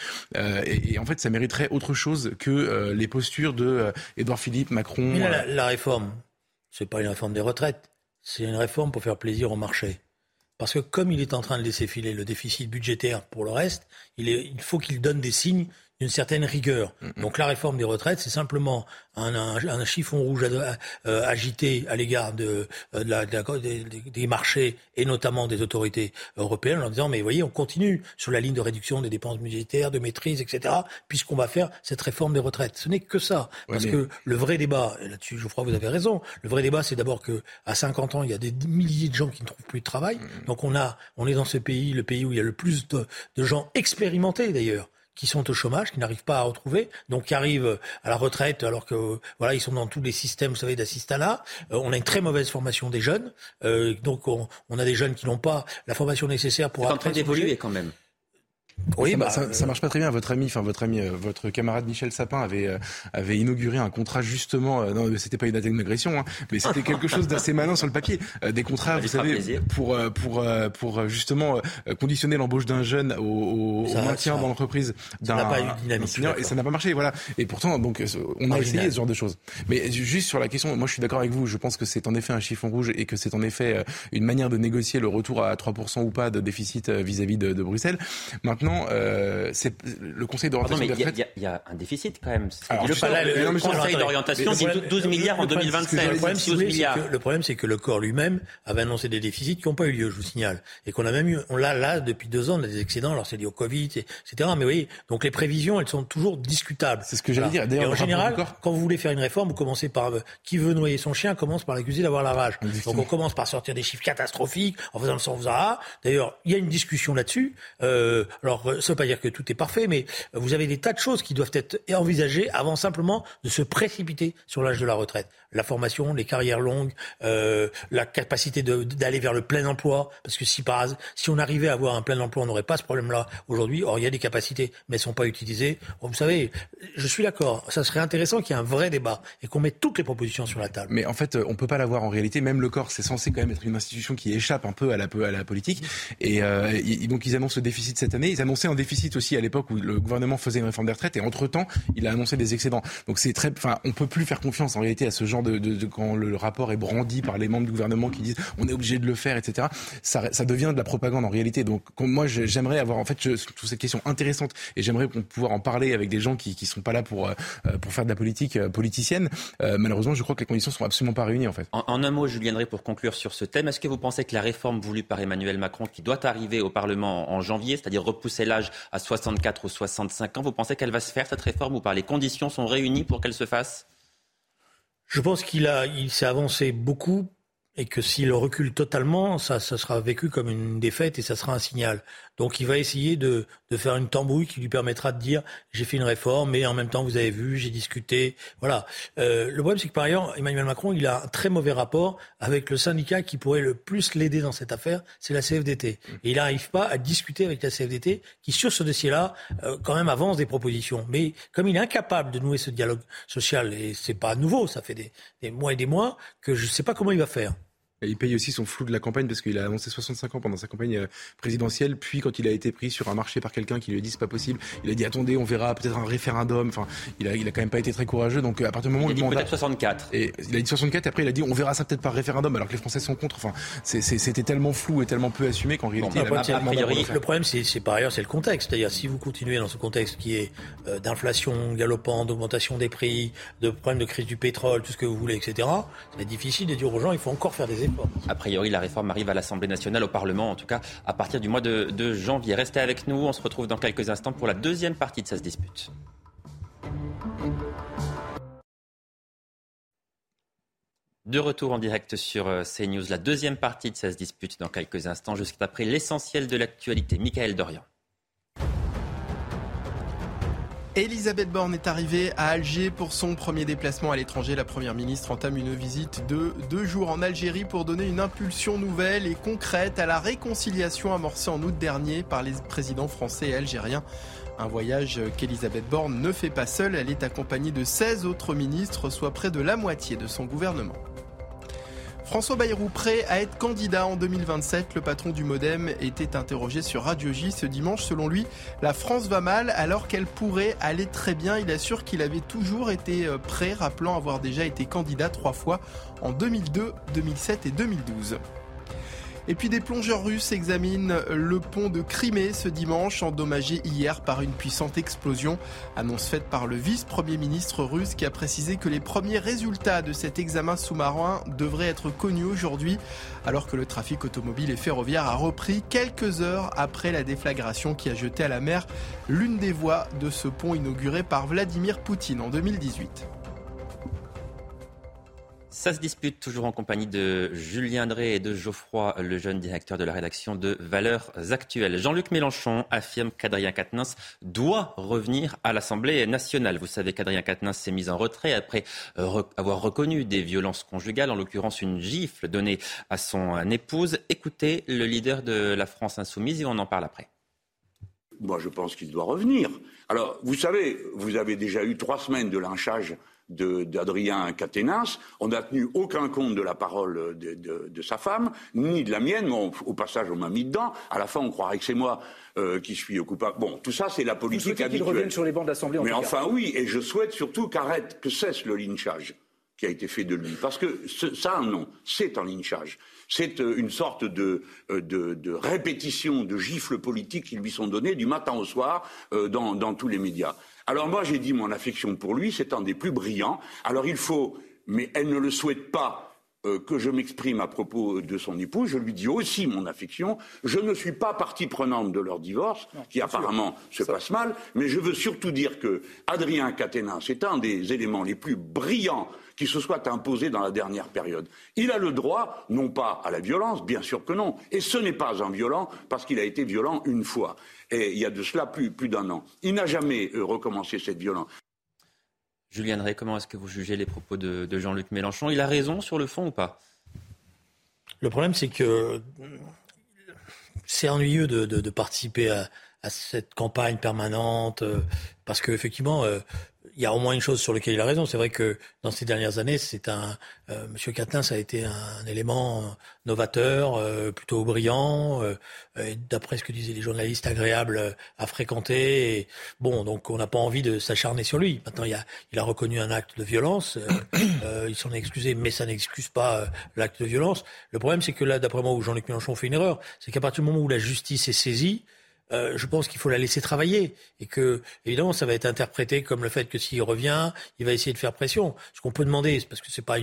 et en fait, ça mérite autre chose que euh, les postures de euh, Édouard Philippe, Macron.
la, euh. la, réforme, c'est pas une réforme des retraites, c'est une réforme pour faire plaisir au marché. Parce que comme il est en train de laisser filer le déficit budgétaire pour le reste, il, est, il faut qu'il donne des signes d'une certaine rigueur. Donc la réforme des retraites, c'est simplement un, un, chiffon rouge euh, agité à l'égard de, euh, de, la, des, marchés et notamment des autorités européennes en disant mais voyez on continue sur la ligne de réduction des dépenses budgétaires, de maîtrise, etc. Puisqu'on va faire cette réforme des retraites. Ce n'est que ça, parce que le vrai débat, là-dessus je crois que vous avez raison, le vrai débat c'est d'abord que à 50 ans il y a des milliers de gens qui ne trouvent plus de travail. Donc on a, on est dans ce pays, le pays où il y a le plus de, de gens expérimentés d'ailleurs qui sont au chômage, qui n'arrivent pas à retrouver, donc qui arrivent à la retraite alors que voilà ils sont dans tous les systèmes, vous savez, d'assistanat. Euh, on a une très mauvaise formation des jeunes, euh, donc on, on, a des jeunes qui n'ont pas la formation nécessaire pour.
C'est en train d'évoluer quand même.
Oui, ça, bah, ça, ça, marche pas très bien. Votre ami, enfin votre ami, euh, votre camarade Michel Sapin avait euh, avait inauguré un contrat justement. Euh, non, c'était pas une attaque d'agression, hein, mais c'était quelque chose d'assez malin sur le papier. des contrats, vous savez, pour pour pour justement conditionner l'embauche d'un jeune au, au maintien dans l'entreprise d'un.
Ça n'a pas eu dynamique.
Et ça n'a pas marché, voilà. Et pourtant, donc, on a essayé ce genre de choses. Mais juste sur la question, moi, je suis d'accord avec vous. Je pense que c'est en effet un chiffon rouge et que c'est en effet une manière de négocier le retour à 3% ou pas de déficit vis-à-vis de, de Bruxelles. Maintenant Maintenant, euh, c'est le Conseil d'orientation
des retraites. Il y, a un déficit quand même. Alors, le, le, le, Conseil d'orientation dit 12 milliards en 2027.
Le problème, que, c'est que le corps lui-même avait annoncé des déficits qui n'ont pas eu lieu, je vous signale, et qu'on a même eu, on l'a là depuis deux ans, on a des excédents. Alors c'est lié au Covid, etc. Mais vous voyez, donc les prévisions, elles sont toujours discutables.
C'est ce que j'allais dire.
Et en général, quand vous voulez faire une réforme, vous commencez par euh, qui veut noyer son chien commence par l'accuser d'avoir la rage. Donc on commence par sortir des chiffres catastrophiques en faisant le sens D'ailleurs, il y a une discussion là-dessus. Euh, alors, ça veut pas dire que tout est parfait, mais vous avez des tas de choses qui doivent être envisagées avant simplement de se précipiter sur l'âge de la retraite. La formation, les carrières longues, euh, la capacité d'aller vers le plein emploi, parce que si on arrivait à avoir un plein emploi, on n'aurait pas ce problème-là aujourd'hui. Or, il y a des capacités, mais elles sont pas utilisées. vous savez, je suis d'accord. Ça serait intéressant qu'il y ait un vrai débat et qu'on mette toutes les propositions sur la table.
Mais en fait, on peut pas l'avoir en réalité. Même le corps, c'est censé quand même être une institution qui échappe un peu à la, politique. Et, euh, donc, ils annoncent le déficit cette année. Annonçaient un déficit aussi à l'époque où le gouvernement faisait une réforme des retraites et entre temps il a annoncé des excédents. Donc c'est très, enfin on peut plus faire confiance en réalité à ce genre de, de, de quand le rapport est brandi par les membres du gouvernement qui disent on est obligé de le faire, etc. Ça, ça devient de la propagande en réalité. Donc moi j'aimerais avoir en fait je, trouve cette question intéressante et j'aimerais pouvoir en parler avec des gens qui qui sont pas là pour euh, pour faire de la politique euh, politicienne. Euh, malheureusement je crois que les conditions sont absolument pas réunies en fait.
En, en un mot Julien Drey pour conclure sur ce thème, est-ce que vous pensez que la réforme voulue par Emmanuel Macron qui doit arriver au Parlement en janvier, c'est-à-dire repousser l'âge à 64 ou 65 ans. Vous pensez qu'elle va se faire, cette réforme, ou pas? Les conditions sont réunies pour qu'elle se fasse?
Je pense qu'il a, il s'est avancé beaucoup et que s'il recule totalement, ça, ça sera vécu comme une défaite et ça sera un signal. Donc il va essayer de, de faire une tambouille qui lui permettra de dire j'ai fait une réforme, mais en même temps vous avez vu, j'ai discuté. Voilà. Euh, le problème c'est que par ailleurs Emmanuel Macron il a un très mauvais rapport avec le syndicat qui pourrait le plus l'aider dans cette affaire, c'est la CFDT. Et il n'arrive pas à discuter avec la CFDT qui sur ce dossier-là euh, quand même avance des propositions. Mais comme il est incapable de nouer ce dialogue social et c'est pas nouveau, ça fait des, des mois et des mois que je ne sais pas comment il va faire.
Il paye aussi son flou de la campagne parce qu'il a annoncé 65 ans pendant sa campagne euh, présidentielle. Puis, quand il a été pris sur un marché par quelqu'un qui lui a dit c'est pas possible, il a dit attendez, on verra peut-être un référendum. Enfin, il a, il a quand même pas été très courageux. Donc, à partir du moment
il a dit peut-être 64.
Et il a dit 64. Et après, il a dit on verra ça peut-être par référendum, alors que les Français sont contre. Enfin, c'était tellement flou et tellement peu assumé qu'en réalité,
il a, priori, le problème, c'est par ailleurs, c'est le contexte. C'est-à-dire, si vous continuez dans ce contexte qui est euh, d'inflation galopante, d'augmentation des prix, de problème de crise du pétrole, tout ce que vous voulez, etc., c'est difficile de dire aux gens il faut encore faire des efforts.
A priori, la réforme arrive à l'Assemblée nationale, au Parlement, en tout cas à partir du mois de, janvier. Restez avec nous, on se retrouve dans quelques instants pour la deuxième partie de cette dispute. De retour en direct sur euh, CNews, la deuxième partie de cette dispute dans quelques instants, jusqu'après l'essentiel de l'actualité. Michael Dorian.
Elisabeth Borne est arrivée à Alger pour son premier déplacement à l'étranger. La Première ministre entame une visite de deux jours en Algérie pour donner une impulsion nouvelle et concrète à la réconciliation amorcée en août dernier par les présidents français et algériens. Un voyage qu'Elisabeth Borne ne fait pas seule, elle est accompagnée de 16 autres ministres, soit près de la moitié de son gouvernement. François Bayrou prêt à être candidat en 2027. Le patron du Modem était interrogé sur Radio J ce dimanche. Selon lui, la France va mal alors qu'elle pourrait aller très bien. Il assure qu'il avait toujours été euh, prêt, rappelant avoir déjà été candidat trois fois en 2002, 2007 et 2012. Et puis des plongeurs russes examinent le pont de Crimée ce dimanche, endommagé hier par une puissante explosion. Annonce faite par le vice-premier ministre russe qui a précisé que les premiers résultats de cet examen sous-marin devraient être connus aujourd'hui, alors que le trafic automobile et ferroviaire a repris quelques heures après la déflagration qui a jeté à la mer l'une des voies de ce pont inauguré par Vladimir Poutine en 2018.
Ça se dispute toujours en compagnie de Julien Drey et de Geoffroy, le jeune directeur de la rédaction de Valeurs Actuelles. Jean-Luc Mélenchon affirme qu'Adrien Quatennens doit revenir à l'Assemblée nationale. Vous savez qu'Adrien Quatennens s'est mis en retrait après avoir reconnu des violences conjugales, en l'occurrence une gifle donnée à son épouse. Écoutez le leader de la France insoumise et on en parle après.
Moi, je pense qu'il doit revenir. Alors, vous savez, vous avez déjà eu trois semaines de lynchage d'Adrien Caténas. On n'a tenu aucun compte de la parole de, sa femme, ni de la mienne. au passage, on m'a mis dedans. À la fin, on croirait que c'est moi euh, qui suis coupable. Bon, tout ça, c'est la politique Vous habituelle.
qu'il revienne sur les bancs d'Assemblée
Mais enfin, oui, et je souhaite surtout qu'arrête, que cesse le lynchage qui a été fait de lui. Parce que ça, non, c'est un lynchage. C'est euh, une sorte de, euh, de, de, répétition de gifles politiques qui lui sont données du matin au soir dans, dans tous les médias. Alors moi, j'ai dit mon affection pour lui, c'est un des plus brillants. Alors il faut, mais elle ne le souhaite pas, euh, que je m'exprime à propos de son épouse, je lui dis aussi mon affection. Je ne suis pas partie prenante de leur divorce, qui apparemment se passe mal, mais je veux surtout dire que Adrien Caténin, c'est un des éléments les plus brillants qui se soit imposé dans la dernière période. Il a le droit, non pas à la violence, bien sûr que non, et ce n'est pas un violent parce qu'il a été violent une fois, et il y a de cela plus, plus d'un an. Il n'a jamais euh, recommencé cette violence.
Julien Drey, comment est-ce que vous jugez les propos de, Jean-Luc Mélenchon? Il a raison sur le fond ou pas?
Le problème, c'est que c'est ennuyeux de, participer à, cette campagne permanente, euh, parce qu'effectivement, euh, il y a au moins une chose sur laquelle il a raison. C'est vrai que dans ces dernières années, c'est un euh, Monsieur ça a été un élément novateur, euh, plutôt brillant, euh, d'après ce que disaient les journalistes, agréable à fréquenter. Bon, donc on n'a pas envie de s'acharner sur lui. Maintenant, il a, il a reconnu un acte de violence. il s'en est excusé, mais ça n'excuse pas l'acte de violence. Le problème, c'est que là, d'après moi, où Jean-Luc Mélenchon fait une erreur, c'est qu'à partir du moment où la justice est saisie, euh, je pense qu'il faut la laisser travailler et que évidemment ça va être interprété comme le fait que s'il revient, il va essayer de faire pression. Ce qu'on peut demander, parce que c'est pas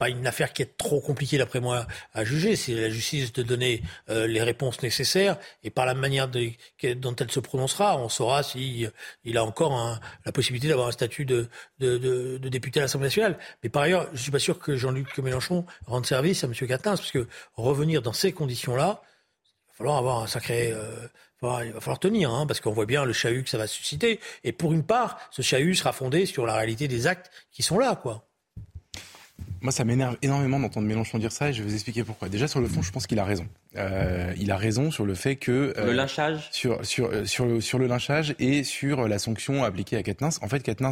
pas une affaire qui est trop compliquée d'après moi à juger. C'est la justice de donner euh, les réponses nécessaires et par la manière de, dont elle se prononcera, on saura si il a encore la possibilité d'avoir un statut de, de, de, député à l'Assemblée nationale. Mais par ailleurs, je suis pas sûr que Jean-Luc Mélenchon rende service à M. Quatennens, parce que revenir dans ces conditions-là, falloir avoir un sacré euh, il va falloir tenir, hein, parce qu'on voit bien le chahut que ça va susciter. Et pour une part, ce chahut sera fondé sur la réalité des actes qui sont là, quoi.
Moi, ça m'énerve énormément d'entendre Mélenchon dire ça et je vais vous expliquer pourquoi. Déjà, sur le fond, je pense qu'il a raison. Euh, il a raison sur le fait que
euh, le lynchage
sur sur euh, sur le, sur le lynchage et sur la sanction appliquée à Katnins. En fait, Katnins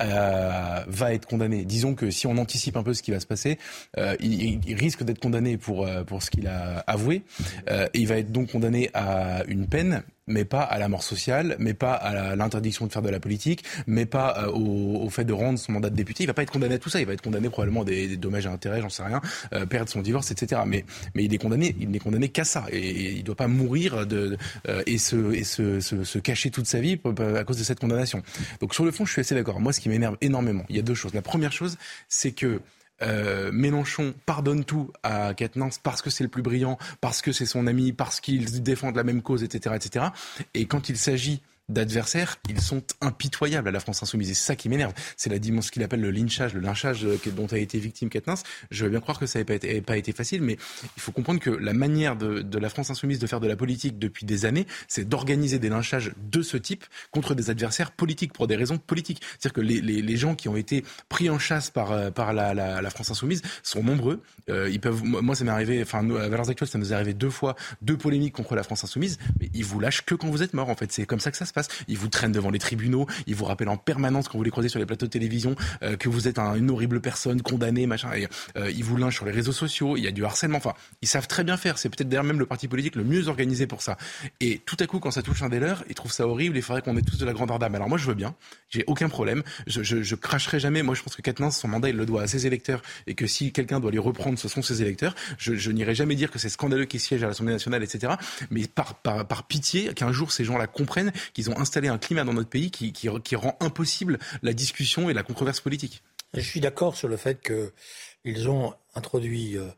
euh, va être condamné. Disons que si on anticipe un peu ce qui va se passer, euh, il, il, risque d'être condamné pour pour ce qu'il a avoué. et il va être donc condamné à une peine mais pas à la mort sociale, mais pas à l'interdiction de faire de la politique, mais pas au, au, fait de rendre son mandat de député. Il va pas être condamné à tout ça. Il va être condamné probablement à des, dommages et intérêts, j'en sais rien, euh, perdre son divorce, etc. Mais mais il est condamné, il n'est condamné qu'à ça. Et, il doit pas mourir de, euh, et, se, et se, se, cacher toute sa vie à cause de cette condamnation. Donc sur le fond, je suis assez d'accord. Moi, ce qui m'énerve énormément, il y a deux choses. La première chose, c'est que euh, Mélenchon pardonne tout à Quatennens parce que c'est le plus brillant, parce que c'est son ami, parce qu'ils défendent la même cause, etc., etc. Et quand il s'agit d'adversaires, ils sont impitoyables à la France insoumise. Et c'est ça qui m'énerve. C'est la dimension qu'il appelle le lynchage, le lynchage euh, dont a été victime Katnins. Je veux bien croire que ça n'avait pas, été facile, mais il faut comprendre que la manière de, la France insoumise de faire de la politique depuis des années, c'est d'organiser des lynchages de ce type contre des adversaires politiques pour des raisons politiques. C'est-à-dire que les, gens qui ont été pris en chasse par, euh, la, France insoumise sont nombreux. Euh, ils peuvent, moi, ça m'est arrivé, enfin, à Valeurs Actuelles, ça nous est arrivé deux fois, deux polémiques contre la France insoumise, mais ils vous lâchent que quand vous êtes mort, en fait. C'est comme ça que ça se Ils vous traînent devant les tribunaux, ils vous rappellent en permanence quand vous les croisez sur les plateaux de télévision euh, que vous êtes une horrible personne, condamnée, machin. Et, euh, ils vous lynchent sur les réseaux sociaux, il y a du harcèlement. Enfin, ils savent très bien faire. C'est peut-être d'ailleurs même le parti politique le mieux organisé pour ça. Et tout à coup, quand ça touche un des leurs, ils trouvent ça horrible. Il faudrait qu'on ait tous de la grandeur d'âme. Alors moi, je veux bien. J'ai aucun problème. Je, je, je, cracherai jamais. Moi, je pense que Katnins, son mandat, il le doit à ses électeurs et que si quelqu'un doit les reprendre, ce sont ses électeurs. Je, je n'irai jamais dire que c'est scandaleux qu'ils siègent à l'Assemblée nationale, etc. Mais par, par, par pitié, qu'un jour ces gens-là comprennent ont installé un climat dans notre pays qui, rend impossible la discussion et la controverse politique.
Je suis d'accord sur le fait qu'ils ont introduit euh,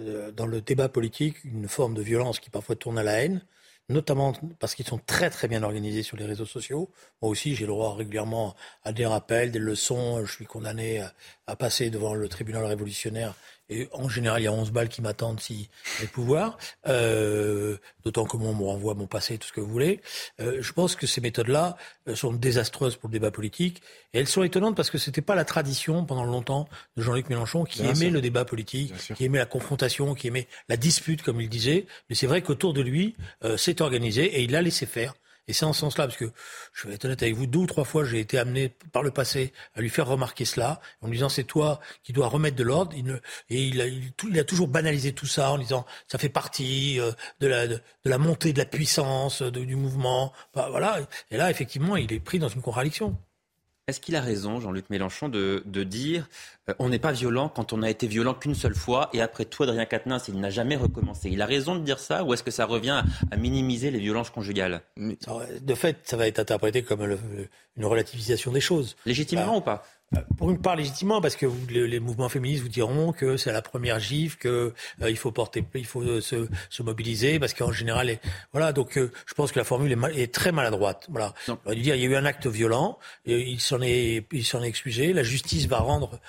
euh, dans le débat politique une forme de violence qui parfois tourne à la haine, notamment parce qu'ils sont très très bien organisés sur les réseaux sociaux. Moi aussi, j'ai le droit régulièrement à des rappels, des leçons. Je suis condamné à passer devant le tribunal révolutionnaire et en général, il y a 11 balles qui m'attendent si j'ai le pouvoir. Euh, D'autant que moi, on me renvoie mon passé, tout ce que vous voulez. Euh, je pense que ces méthodes-là euh, sont désastreuses pour le débat politique. Et elles sont étonnantes parce que c'était pas la tradition pendant longtemps de Jean-Luc Mélenchon qui aimait le débat politique, qui aimait la confrontation, qui aimait la dispute, comme il disait. Mais c'est vrai qu'autour de lui, euh, c'est organisé et il l'a laissé faire. Et c'est en ce sens-là, parce que je vais être honnête avec vous, deux ou trois fois, j'ai été amené par le passé à lui faire remarquer cela, en lui disant c'est toi qui dois remettre de l'ordre. et il a, il, a, toujours banalisé tout ça en disant ça fait partie euh, de, la, de, la montée de la puissance du mouvement. Bah, voilà. Et là, effectivement, il est pris dans une contradiction.
Est-ce qu'il a raison, Jean-Luc Mélenchon, de, de dire euh, on n'est pas violent quand on a été violent qu'une seule fois et après tout, Adrien Quatennens, il n'a jamais recommencé Il a raison de dire ça ou est-ce que ça revient à, minimiser les violences conjugales?
De fait, ça va être interprété comme une relativisation des choses.
Légitimement bah, ou pas?
euh, pour une part légitimement, parce que les, mouvements féministes vous diront que c'est la première gifle, que euh, il faut porter, il faut euh, se, se, mobiliser, parce qu'en général, voilà. Donc, je pense que la formule est, est très maladroite. Voilà. il y a eu un acte violent, et il s'en est, il s'en est excusé. La justice va rendre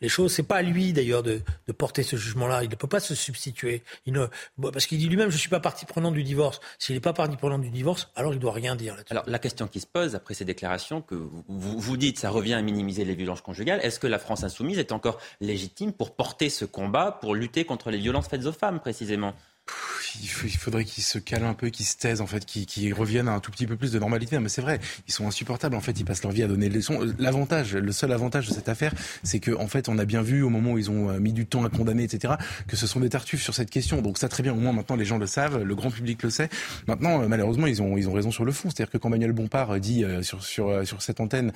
les choses. C'est pas à lui d'ailleurs de, porter ce jugement-là. Il ne peut pas se substituer. Il ne, parce qu'il dit lui-même, je suis pas partie prenante du divorce. S'il n'est pas partie prenante du divorce, alors il doit rien dire. Là-dessus.
Alors la question qui se pose après ces déclarations que vous dites, ça revient à minimiser les violences conjugales. Est-ce que la France insoumise est encore légitime pour porter ce combat, pour lutter contre les violences faites aux femmes précisément?
Il, faudrait qu'ils se calment un peu, qu'ils se taisent, en fait, qu'ils reviennent à un tout petit peu plus de normalité. Mais c'est vrai, ils sont insupportables. En fait, ils passent leur vie à donner des leçons. L'avantage, le seul avantage de cette affaire, c'est que, en fait, on a bien vu au moment où ils ont euh, mis du temps à condamner, etc., que ce sont des tartuffes sur cette question. Donc ça, très bien. Au moins, maintenant, les gens le savent, le grand public le sait. Maintenant, euh, malheureusement, ils ont, ils ont raison sur le fond. C'est-à-dire que quand Manuel Bompard dit euh, sur, sur, sur cette antenne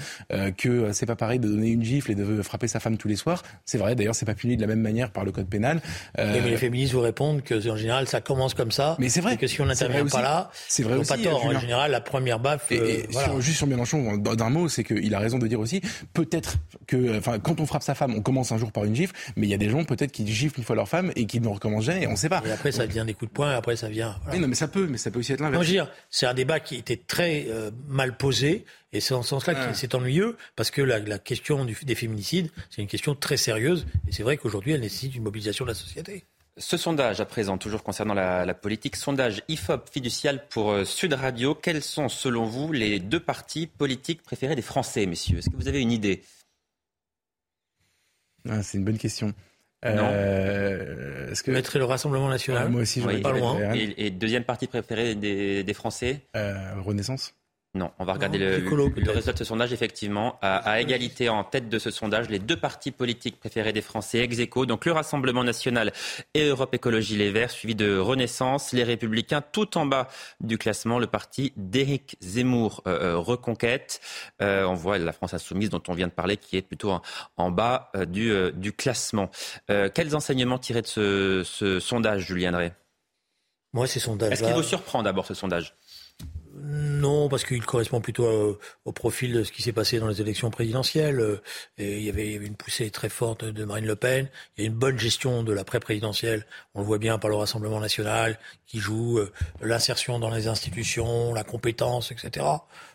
que c'est pas pareil de donner une gifle et de frapper sa femme tous les soirs, c'est vrai. D'ailleurs, c'est pas puni de la même manière par le code pénal.
mais les féministes vous répondent que, en général, général, ça commence comme ça.
Mais c'est vrai.
que si on n'intervient pas là,
c'est vrai aussi.
Pas tort. En général, la première baffe.
Et, juste sur Mélenchon, d'un mot, c'est qu'il a raison de dire aussi, peut-être que, enfin, quand on frappe sa femme, on commence un jour par une gifle, mais il y a des gens peut-être qui giflent une fois leur femme et qui ne recommencent jamais, on ne sait pas.
Et après, ça vient des coups de poing, et après, ça vient.
Oui, non, mais ça peut, mais ça peut aussi être l'inverse.
C'est un débat qui était très euh, mal posé, et c'est en ce sens-là que c'est ennuyeux, parce que la, la question du, des féminicides, c'est une question très sérieuse, et c'est vrai qu'aujourd'hui, elle nécessite une mobilisation de la société.
Ce sondage à présent, toujours concernant la, la politique, sondage IFOP fiducial pour euh, Sud Radio. Quels sont, selon vous, les deux partis politiques préférés des Français, messieurs? Est-ce que vous avez une idée?
Ah, C'est une bonne question.
Euh, est-ce que mettrait le Rassemblement national
Moi aussi,
j'aurais pas loin.
Et, deuxième parti préféré des, des Français?
Euh, Renaissance.
Non, on va regarder le, résultat de ce sondage. Effectivement, à, égalité en tête de ce sondage, les deux partis politiques préférés des Français, ex -aequo, donc le Rassemblement national et Europe Écologie Les Verts, suivi de Renaissance, les Républicains, tout en bas du classement, le parti d'Éric Zemmour, euh, euh, Reconquête. Euh, on voit la France insoumise dont on vient de parler, qui est plutôt en, bas du, du, classement. quels enseignements tirer de ce, ce sondage, Julien Drey?
Moi, ces sondages.
Est-ce qu'il vous surprend d'abord ce sondage?
Non, parce qu'il correspond plutôt au, profil de ce qui s'est passé dans les élections présidentielles. Et il, y avait, une poussée très forte de Marine Le Pen. Il y a une bonne gestion de la pré-présidentielle. On le voit bien par le Rassemblement national, qui joue euh, l'insertion dans les institutions, la compétence, etc.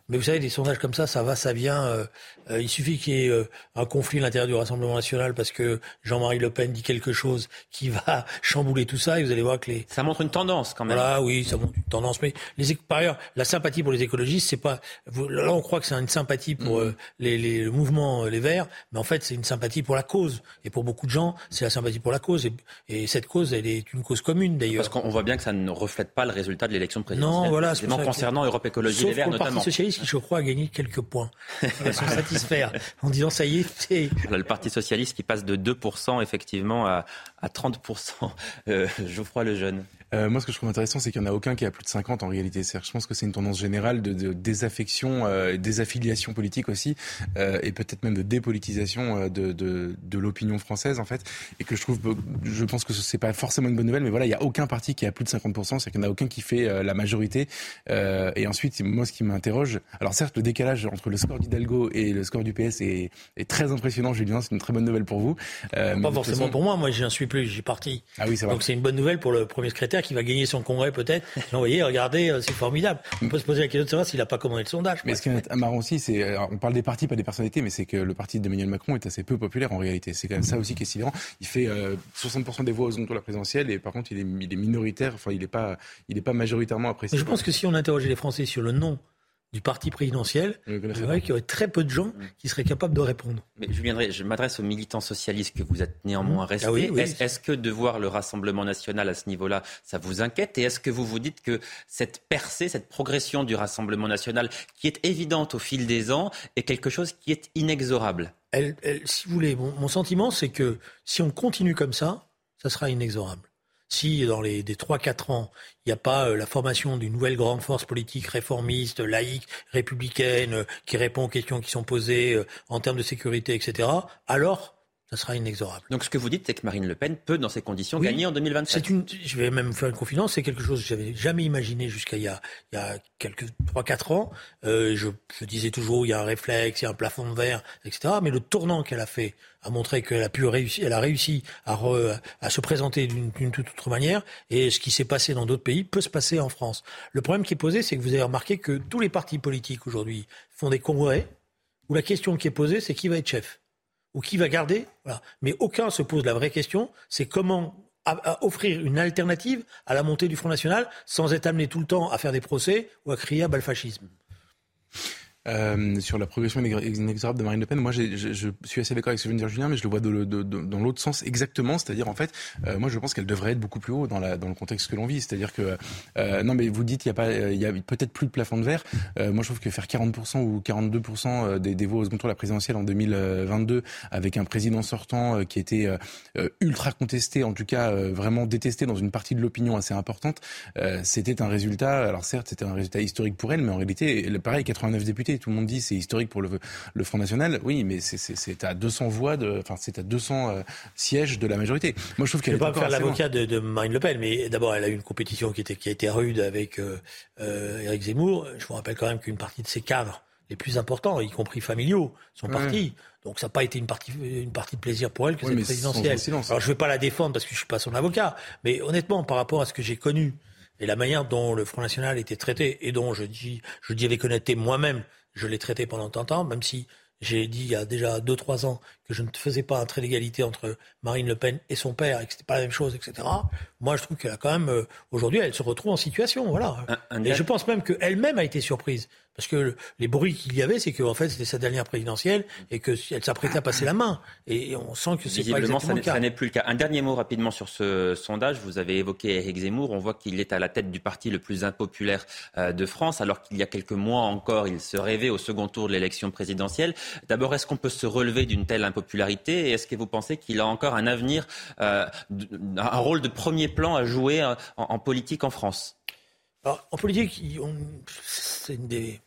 Mais vous savez, des sondages comme ça, ça va, ça vient. Euh, euh, il suffit qu'il y ait euh, un conflit à l'intérieur du Rassemblement national parce que Jean-Marie Le Pen dit quelque chose qui va chambouler tout ça et vous allez voir que les...
Ça montre une tendance quand même.
Voilà, oui, ça montre une tendance. Mais les, par ailleurs, la sympathie pour les écologistes, c'est pas... Là, on croit que c'est une sympathie pour mm. les, les, le mouvement Les Verts, mais en fait, c'est une sympathie pour la cause. Et pour beaucoup de gens, c'est la sympathie pour la cause. Et, et, cette cause, elle est une cause commune d'ailleurs.
Parce qu'on voit bien que ça ne reflète pas le résultat de l'élection présidentielle.
Non, voilà.
concernant Europe Écologie Les Verts notamment
je crois, a gagné quelques points. Ils va se satisfaire en disant ça y est.
Le Parti socialiste qui passe de 2% effectivement à, à 30%. Euh, Geoffroy Lejeune.
Euh, moi, ce que je trouve intéressant, c'est qu'il n'y en a aucun qui a plus de 50 en réalité. Je pense que c'est une tendance générale de, de désaffection, euh, désaffiliation politique aussi, euh, et peut-être même de dépolitisation euh, de, de, de l'opinion française, en fait. Et que je trouve, je pense que ce n'est pas forcément une bonne nouvelle, mais voilà, il n'y a aucun parti qui a plus de 50%, c'est qu'il n'y en a aucun qui fait euh, la majorité. et ensuite, moi, ce qui m'interroge, alors certes, le décalage entre le score d'Hidalgo et le score du PS est, est très impressionnant, Julien, c'est une très bonne nouvelle pour vous.
pas forcément pour moi, moi, j'en suis plus, j'ai parti.
Ah oui, c'est vrai.
Donc c'est une bonne nouvelle pour le premier secrétaire qui va gagner son congrès peut-être. vous voyez, regardez, euh, c'est formidable. On peut se poser la question de savoir s'il n'a pas commandé le sondage.
Mais ce qui est marrant aussi, c'est, euh, on parle des partis, pas des personnalités, mais c'est que le parti d'Emmanuel Macron est assez peu populaire en réalité. C'est quand même ça aussi qui est sidérant. Il fait 60% euh, des voix aux de la présidentielle et par contre, il est, il est minoritaire. Enfin, il n'est pas, il est pas majoritairement apprécié.
je pense que si on interrogeait les Français sur le nom du parti présidentiel, c'est vrai qu'il y aurait très peu de gens qui seraient capables de répondre.
Mais je viendrai, je m'adresse aux militants socialistes que vous êtes néanmoins restés. Ah est-ce, que de voir le Rassemblement national à ce niveau-là, ça vous inquiète Et est-ce que vous vous dites que cette percée, cette progression du Rassemblement national, qui est évidente au fil des ans, est quelque chose qui est inexorable?
Elle, Si vous voulez, mon sentiment, c'est que si on continue comme ça, ça sera inexorable si dans les des 3-4 ans, il n'y a pas euh, la formation d'une nouvelle grande force politique réformiste, laïque, républicaine, euh, qui répond aux questions qui sont posées euh, en termes de sécurité, etc., alors ça sera inexorable.
Donc ce que vous dites, c'est que Marine Le Pen peut, dans ces conditions, gagner en 2027.
C'est une, je vais même faire une confidence, c'est quelque chose que j'avais jamais imaginé jusqu'à il y a, il y a quelques 3-4 ans. Euh, je, je, disais toujours, il y a un réflexe, il y a un plafond de verre, etc. Mais le tournant qu'elle a fait a montré qu'elle a pu réussir, elle a réussi à, à se présenter d'une toute autre manière. Et ce qui s'est passé dans d'autres pays peut se passer en France. Le problème qui est posé, c'est que vous avez remarqué que tous les partis politiques aujourd'hui font des congrès où la question qui est posée, c'est qui va être chef ou qui va garder. Mais aucun se pose la vraie question, c'est comment offrir une alternative à la montée du Front National sans être amené tout le temps à faire des procès ou à crier à bas fascisme.
Euh, sur la progression inexorable de Marine Le Pen, moi je, suis assez d'accord avec ce que vient de dire Julien, mais je le vois dans l'autre sens exactement, c'est-à-dire en fait, euh, moi je pense qu'elle devrait être beaucoup plus haut dans, le contexte que l'on vit, c'est-à-dire que euh, non mais vous dites il y a peut-être plus de plafond de verre. Moi je trouve que faire 40% ou 42% des, des voix au second tour de la présidentielle en 2022 avec un président sortant qui était ultra contesté, en tout cas vraiment détesté dans une partie de l'opinion assez importante, c'était un résultat. Alors certes c'était un résultat historique pour elle, mais en réalité pareil 89 députés Tout le monde dit c'est historique pour le, le Front National. Oui, mais c'est à 200 voix, de, enfin c'est à 200 euh, sièges de la majorité.
Moi, je trouve qu'elle. Je ne pas faire l'avocat de, de, Marine Le Pen, mais d'abord, elle a eu une compétition qui était qui a été rude avec euh, euh, Éric Zemmour. Je vous rappelle quand même qu'une partie de ses cadres les plus importants, y compris familiaux, sont partis. Donc ça n'a pas été une partie, une partie de plaisir pour elle que cette présidentielle. Alors je ne vais pas la défendre parce que je ne suis pas son avocat, mais honnêtement, par rapport à ce que j'ai connu et la manière dont le Front National était traité et dont je dis, je dis avec honnêteté moi-même, je l'ai traité pendant tant de temps, même si j'ai dit il y a déjà 2-3 ans que je ne faisais pas un trait d'égalité entre Marine Le Pen et son père et que c'était pas la même chose, etc. Moi, je trouve qu'elle a quand même, euh, aujourd'hui, elle se retrouve en situation, voilà. et je pense même qu'elle-même a été surprise. Parce que les bruits qu'il y avait, c'est qu'en fait, c'était sa dernière présidentielle et qu'elle s'apprêtait à passer la main. Et on sent que c'est pas exactement
ça,
le cas.
ça n'est plus le cas. Un dernier mot rapidement sur ce sondage. Vous avez évoqué Eric Zemmour. On voit qu'il est à la tête du parti le plus impopulaire euh, de France, alors qu'il y a quelques mois encore, il se rêvait au second tour de l'élection présidentielle. D'abord, est-ce qu'on peut se relever d'une telle impopularité Et est-ce que vous pensez qu'il a encore un avenir, euh, un rôle de premier plan à jouer euh, en politique en France?
En politique, c'est une des.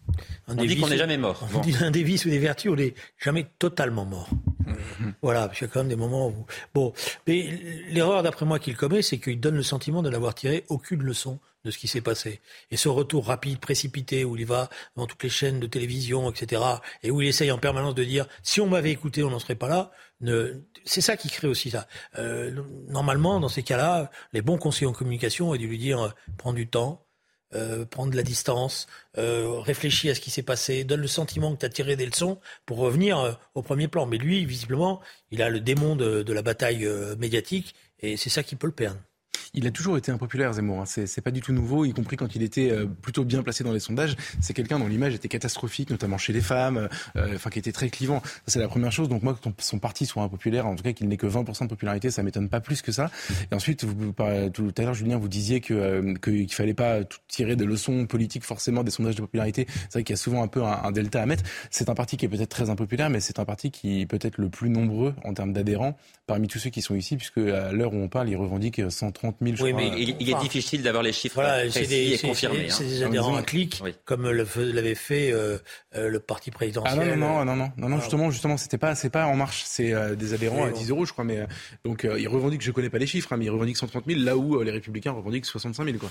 Un on dit qu'on n'est jamais mort.
On dit un des vices ou des vertus, on n'est jamais totalement mort. voilà, parce qu'il y a quand même des moments où. Bon, mais l'erreur, d'après moi, qu'il commet, c'est qu'il donne le sentiment de n'avoir tiré aucune leçon de ce qui s'est passé. Et ce retour rapide, précipité, où il va dans toutes les chaînes de télévision, etc., et où il essaye en permanence de dire si on m'avait écouté, on n'en serait pas là. Ne... C'est ça qui crée aussi ça. Euh, normalement, dans ces cas-là, les bons conseillers en communication auraient dû lui dire euh, prends du temps, euh, prendre de la distance, euh, réfléchir à ce qui s'est passé, donne le sentiment que tu as tiré des leçons pour revenir euh, au premier plan. Mais lui, visiblement, il a le démon de la bataille médiatique et c'est ça qui peut le perdre.
Il a toujours été impopulaire, Zemmour. Hein. C'est pas du tout nouveau, y compris quand il était euh, plutôt bien placé dans les sondages. C'est quelqu'un dont l'image était catastrophique, notamment chez les femmes, euh, enfin qui était très clivant. C'est la première chose. Donc moi, que son parti soit impopulaire, en tout cas qu'il n'ait que 20% de popularité, ça m'étonne pas plus que ça. Et ensuite, vous, tout à l'heure, Julien, vous disiez que euh, qu'il fallait pas tirer des leçons politiques forcément des sondages de popularité. C'est vrai qu'il y a souvent un peu un, delta à mettre. C'est un parti qui est peut-être très impopulaire, mais c'est un parti qui est peut-être le plus nombreux en termes d'adhérents parmi tous ceux qui sont ici, puisque à l'heure où on parle, il revendique 130 000
oui, mais il, est difficile d'avoir les chiffres précis et confirmés.
C'est des hein. adhérents à clic, comme l'avait fait euh, euh, le parti présidentiel.
Ah non, non, non, non, non, non, justement, justement, c'était pas, c'est pas en marche, c'est euh, des adhérents à 10 euros, je crois, mais donc il revendique, je connais pas les chiffres, hein, mais il revendique 130 000, là où les Républicains revendiquent 65 000, quoi.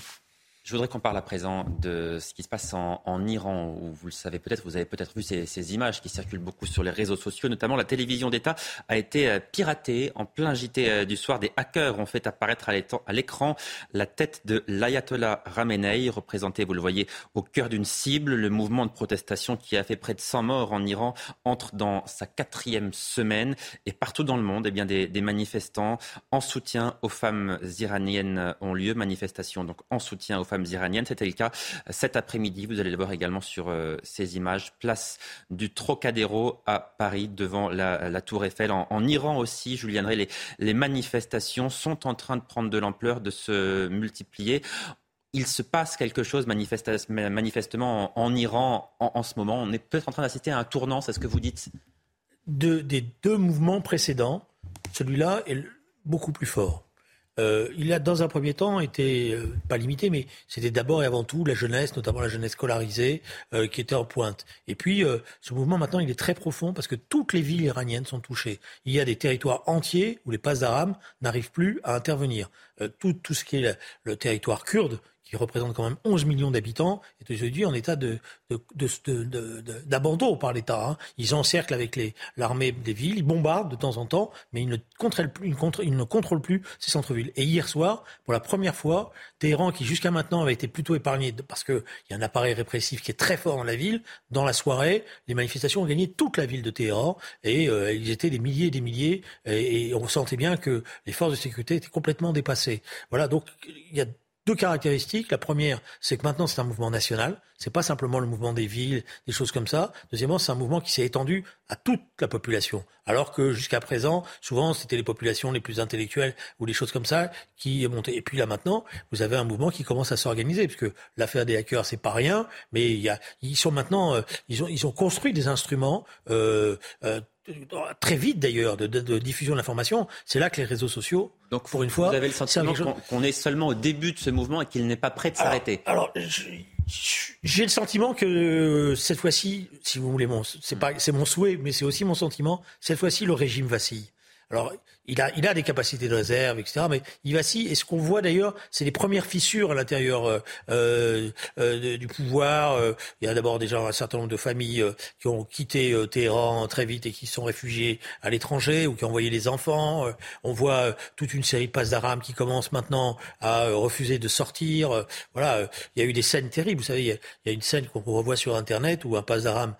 Je voudrais qu'on parle à présent de ce qui se passe en, Iran, où vous le savez peut-être, vous avez peut-être vu ces, images qui circulent beaucoup sur les réseaux sociaux, notamment la télévision d'État a été euh, piratée en plein JT euh, du soir. Des hackers ont fait apparaître à l'écran la tête de l'ayatollah Ramenei, représenté, vous le voyez, au cœur d'une cible. Le mouvement de protestation qui a fait près de 100 morts en Iran entre dans sa quatrième semaine. Et partout dans le monde, eh bien, des, des manifestants en soutien aux femmes iraniennes ont lieu. Manifestations donc en soutien aux femmes iraniennes. C'était le cas cet après-midi. Vous allez le voir également sur euh, ces images. Place du Trocadéro à Paris, devant la, Tour Eiffel. En, Iran aussi, Julien Ray, les, manifestations sont en train de prendre de l'ampleur, de se multiplier il se passe quelque chose manifestement en, Iran en, ce moment. On est peut-être en train d'assister à un tournant, c'est ce que vous dites?
Des deux mouvements précédents, celui-là est beaucoup plus fort. Euh, il a dans un premier temps été euh, pas limité, mais c'était d'abord et avant tout la jeunesse, notamment la jeunesse scolarisée, euh, qui était en pointe. Et puis ce mouvement maintenant il est très profond parce que toutes les villes iraniennes sont touchées. Il y a des territoires entiers où les passes n'arrivent plus à intervenir. tout, tout ce qui est le territoire kurde qui représente quand même 11 millions d'habitants, est aujourd'hui en état de, d'abandon par l'État. Hein. Ils encerclent avec l'armée des villes, ils bombardent de temps en temps, mais ils ne contrôlent plus, ils ne contrôlent plus ces centres-villes. Et hier soir, pour la première fois, Téhéran, qui jusqu'à maintenant avait été plutôt épargné parce qu'il y a un appareil répressif qui est très fort dans la ville, dans la soirée, les manifestations ont gagné toute la ville de Téhéran et euh, ils étaient des milliers et des milliers et, et on sentait bien que les forces de sécurité étaient complètement dépassées. Voilà, donc il y a deux caractéristiques. La première, c'est que maintenant c'est un mouvement national. C'est pas simplement le mouvement des villes, des choses comme ça. Deuxièmement, c'est un mouvement qui s'est étendu à toute la population. Alors que jusqu'à présent, souvent, c'était les populations les plus intellectuelles ou les choses comme ça qui montaient. Et puis là maintenant, vous avez un mouvement qui commence à s'organiser, puisque l'affaire des hackers, c'est pas rien, mais il y a, ils sont maintenant, euh, ils ont, ils ont construit des instruments euh, euh, très vite d'ailleurs de, diffusion de l'information. C'est là que les réseaux sociaux,
donc pour une fois, vous avez le sentiment qu'on est seulement au début de ce mouvement et qu'il n'est pas prêt de s'arrêter.
Alors, J'ai le sentiment que euh, cette fois-ci, si vous voulez, c'est mon souhait, mais c'est aussi mon sentiment. Cette fois-ci, le régime vacille. Alors, il a, il a des capacités de réserve, etc. Mais il vacille. Et ce qu'on voit d'ailleurs, c'est les premières fissures à l'intérieur euh, euh, euh du pouvoir. Il y a d'abord déjà un certain nombre de familles qui ont quitté Téhéran très vite et qui sont réfugiées à l'étranger ou qui ont envoyé les enfants. on voit toute une série de passes d'Aram qui commencent maintenant à refuser de sortir. voilà, il y a eu des scènes terribles. Vous savez, il y a, une scène qu'on revoit sur Internet où un passe d'Aram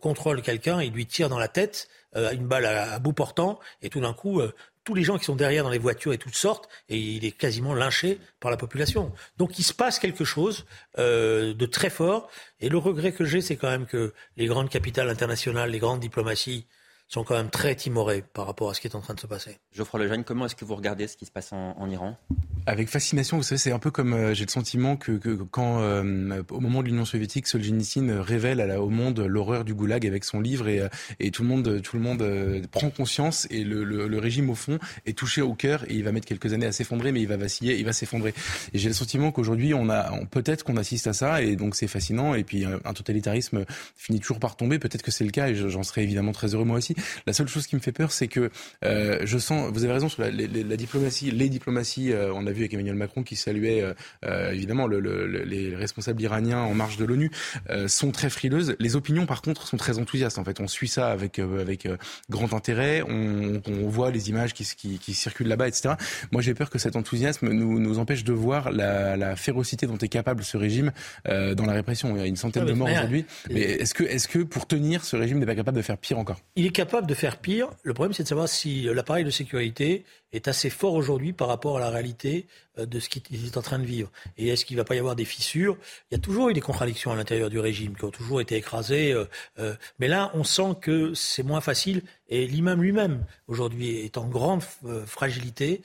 contrôle quelqu'un, il lui tire dans la tête une balle à, bout portant, et tout d'un coup, euh, tous les gens qui sont derrière dans les voitures et toutes sortent, et il est quasiment lynché par la population. Donc il se passe quelque chose euh, de très fort, et le regret que j'ai, c'est quand même que les grandes capitales internationales, les grandes diplomaties, sont quand même très timorés par rapport à ce qui est en train de se passer.
Geoffroy Lejeune, comment est-ce que vous regardez ce qui se passe en, Iran?
Avec fascination, vous savez, c'est un peu comme euh, j'ai le sentiment que, quand, euh, au moment de l'Union soviétique, Solzhenitsyn révèle au monde l'horreur du goulag avec son livre et, euh, et tout le monde, tout le monde prend conscience et le, régime au fond est touché au cœur et il va mettre quelques années à s'effondrer, mais il va vaciller, il va s'effondrer. Et j'ai le sentiment qu'aujourd'hui, on a, peut-être qu'on assiste à ça et donc c'est fascinant. Et puis un totalitarisme finit toujours par tomber. Peut-être que c'est le cas et j'en serais évidemment très heureux moi aussi. La seule chose qui me fait peur, c'est que euh, je sens, vous avez raison sur la, la diplomatie, les diplomaties, euh, on a vu avec Emmanuel Macron qui saluait euh, évidemment le, les responsables iraniens en marge de l'ONU, sont très frileuses. Les opinions, par contre, sont très enthousiastes. En fait, on suit ça avec avec grand intérêt. On, on, voit les images qui, qui, qui circulent là-bas, etc. Moi, j'ai peur que cet enthousiasme nous, nous empêche de voir la, la férocité dont est capable ce régime dans la répression. Il y a une centaine ah, de morts aujourd'hui. Mais est-ce que, est-ce que pour tenir, ce régime n'est pas capable de faire pire encore?
Il est capable de faire pire. Le problème, c'est de savoir si l'appareil de sécurité est assez fort aujourd'hui par rapport à la réalité euh, de ce qu'il est en train de vivre. Et est-ce qu'il ne va pas y avoir des fissures? Il y a toujours eu des contradictions à l'intérieur du régime qui ont toujours été écrasées. Euh, euh, mais là, on sent que c'est moins facile. Et l'imam lui-même, aujourd'hui, est en grande fragilité.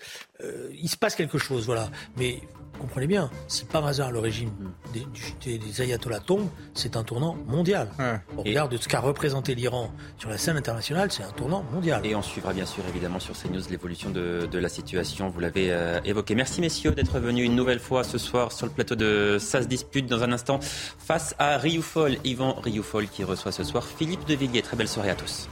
il se passe quelque chose, voilà. Mais comprenez bien, si par hasard le régime des, des, ayatollahs tombe, c'est un tournant mondial. On regarde de ce qu'a représenté l'Iran sur la scène internationale, c'est un tournant mondial.
Et on suivra bien sûr évidemment sur CNews l'évolution de de, la situation. Vous l'avez euh, évoqué. Merci messieurs d'être venus une nouvelle fois ce soir sur le plateau de Ça se dispute dans un instant face à Rioufol. Yvan Rioufol qui reçoit ce soir Philippe de Villiers. Très belle soirée à tous.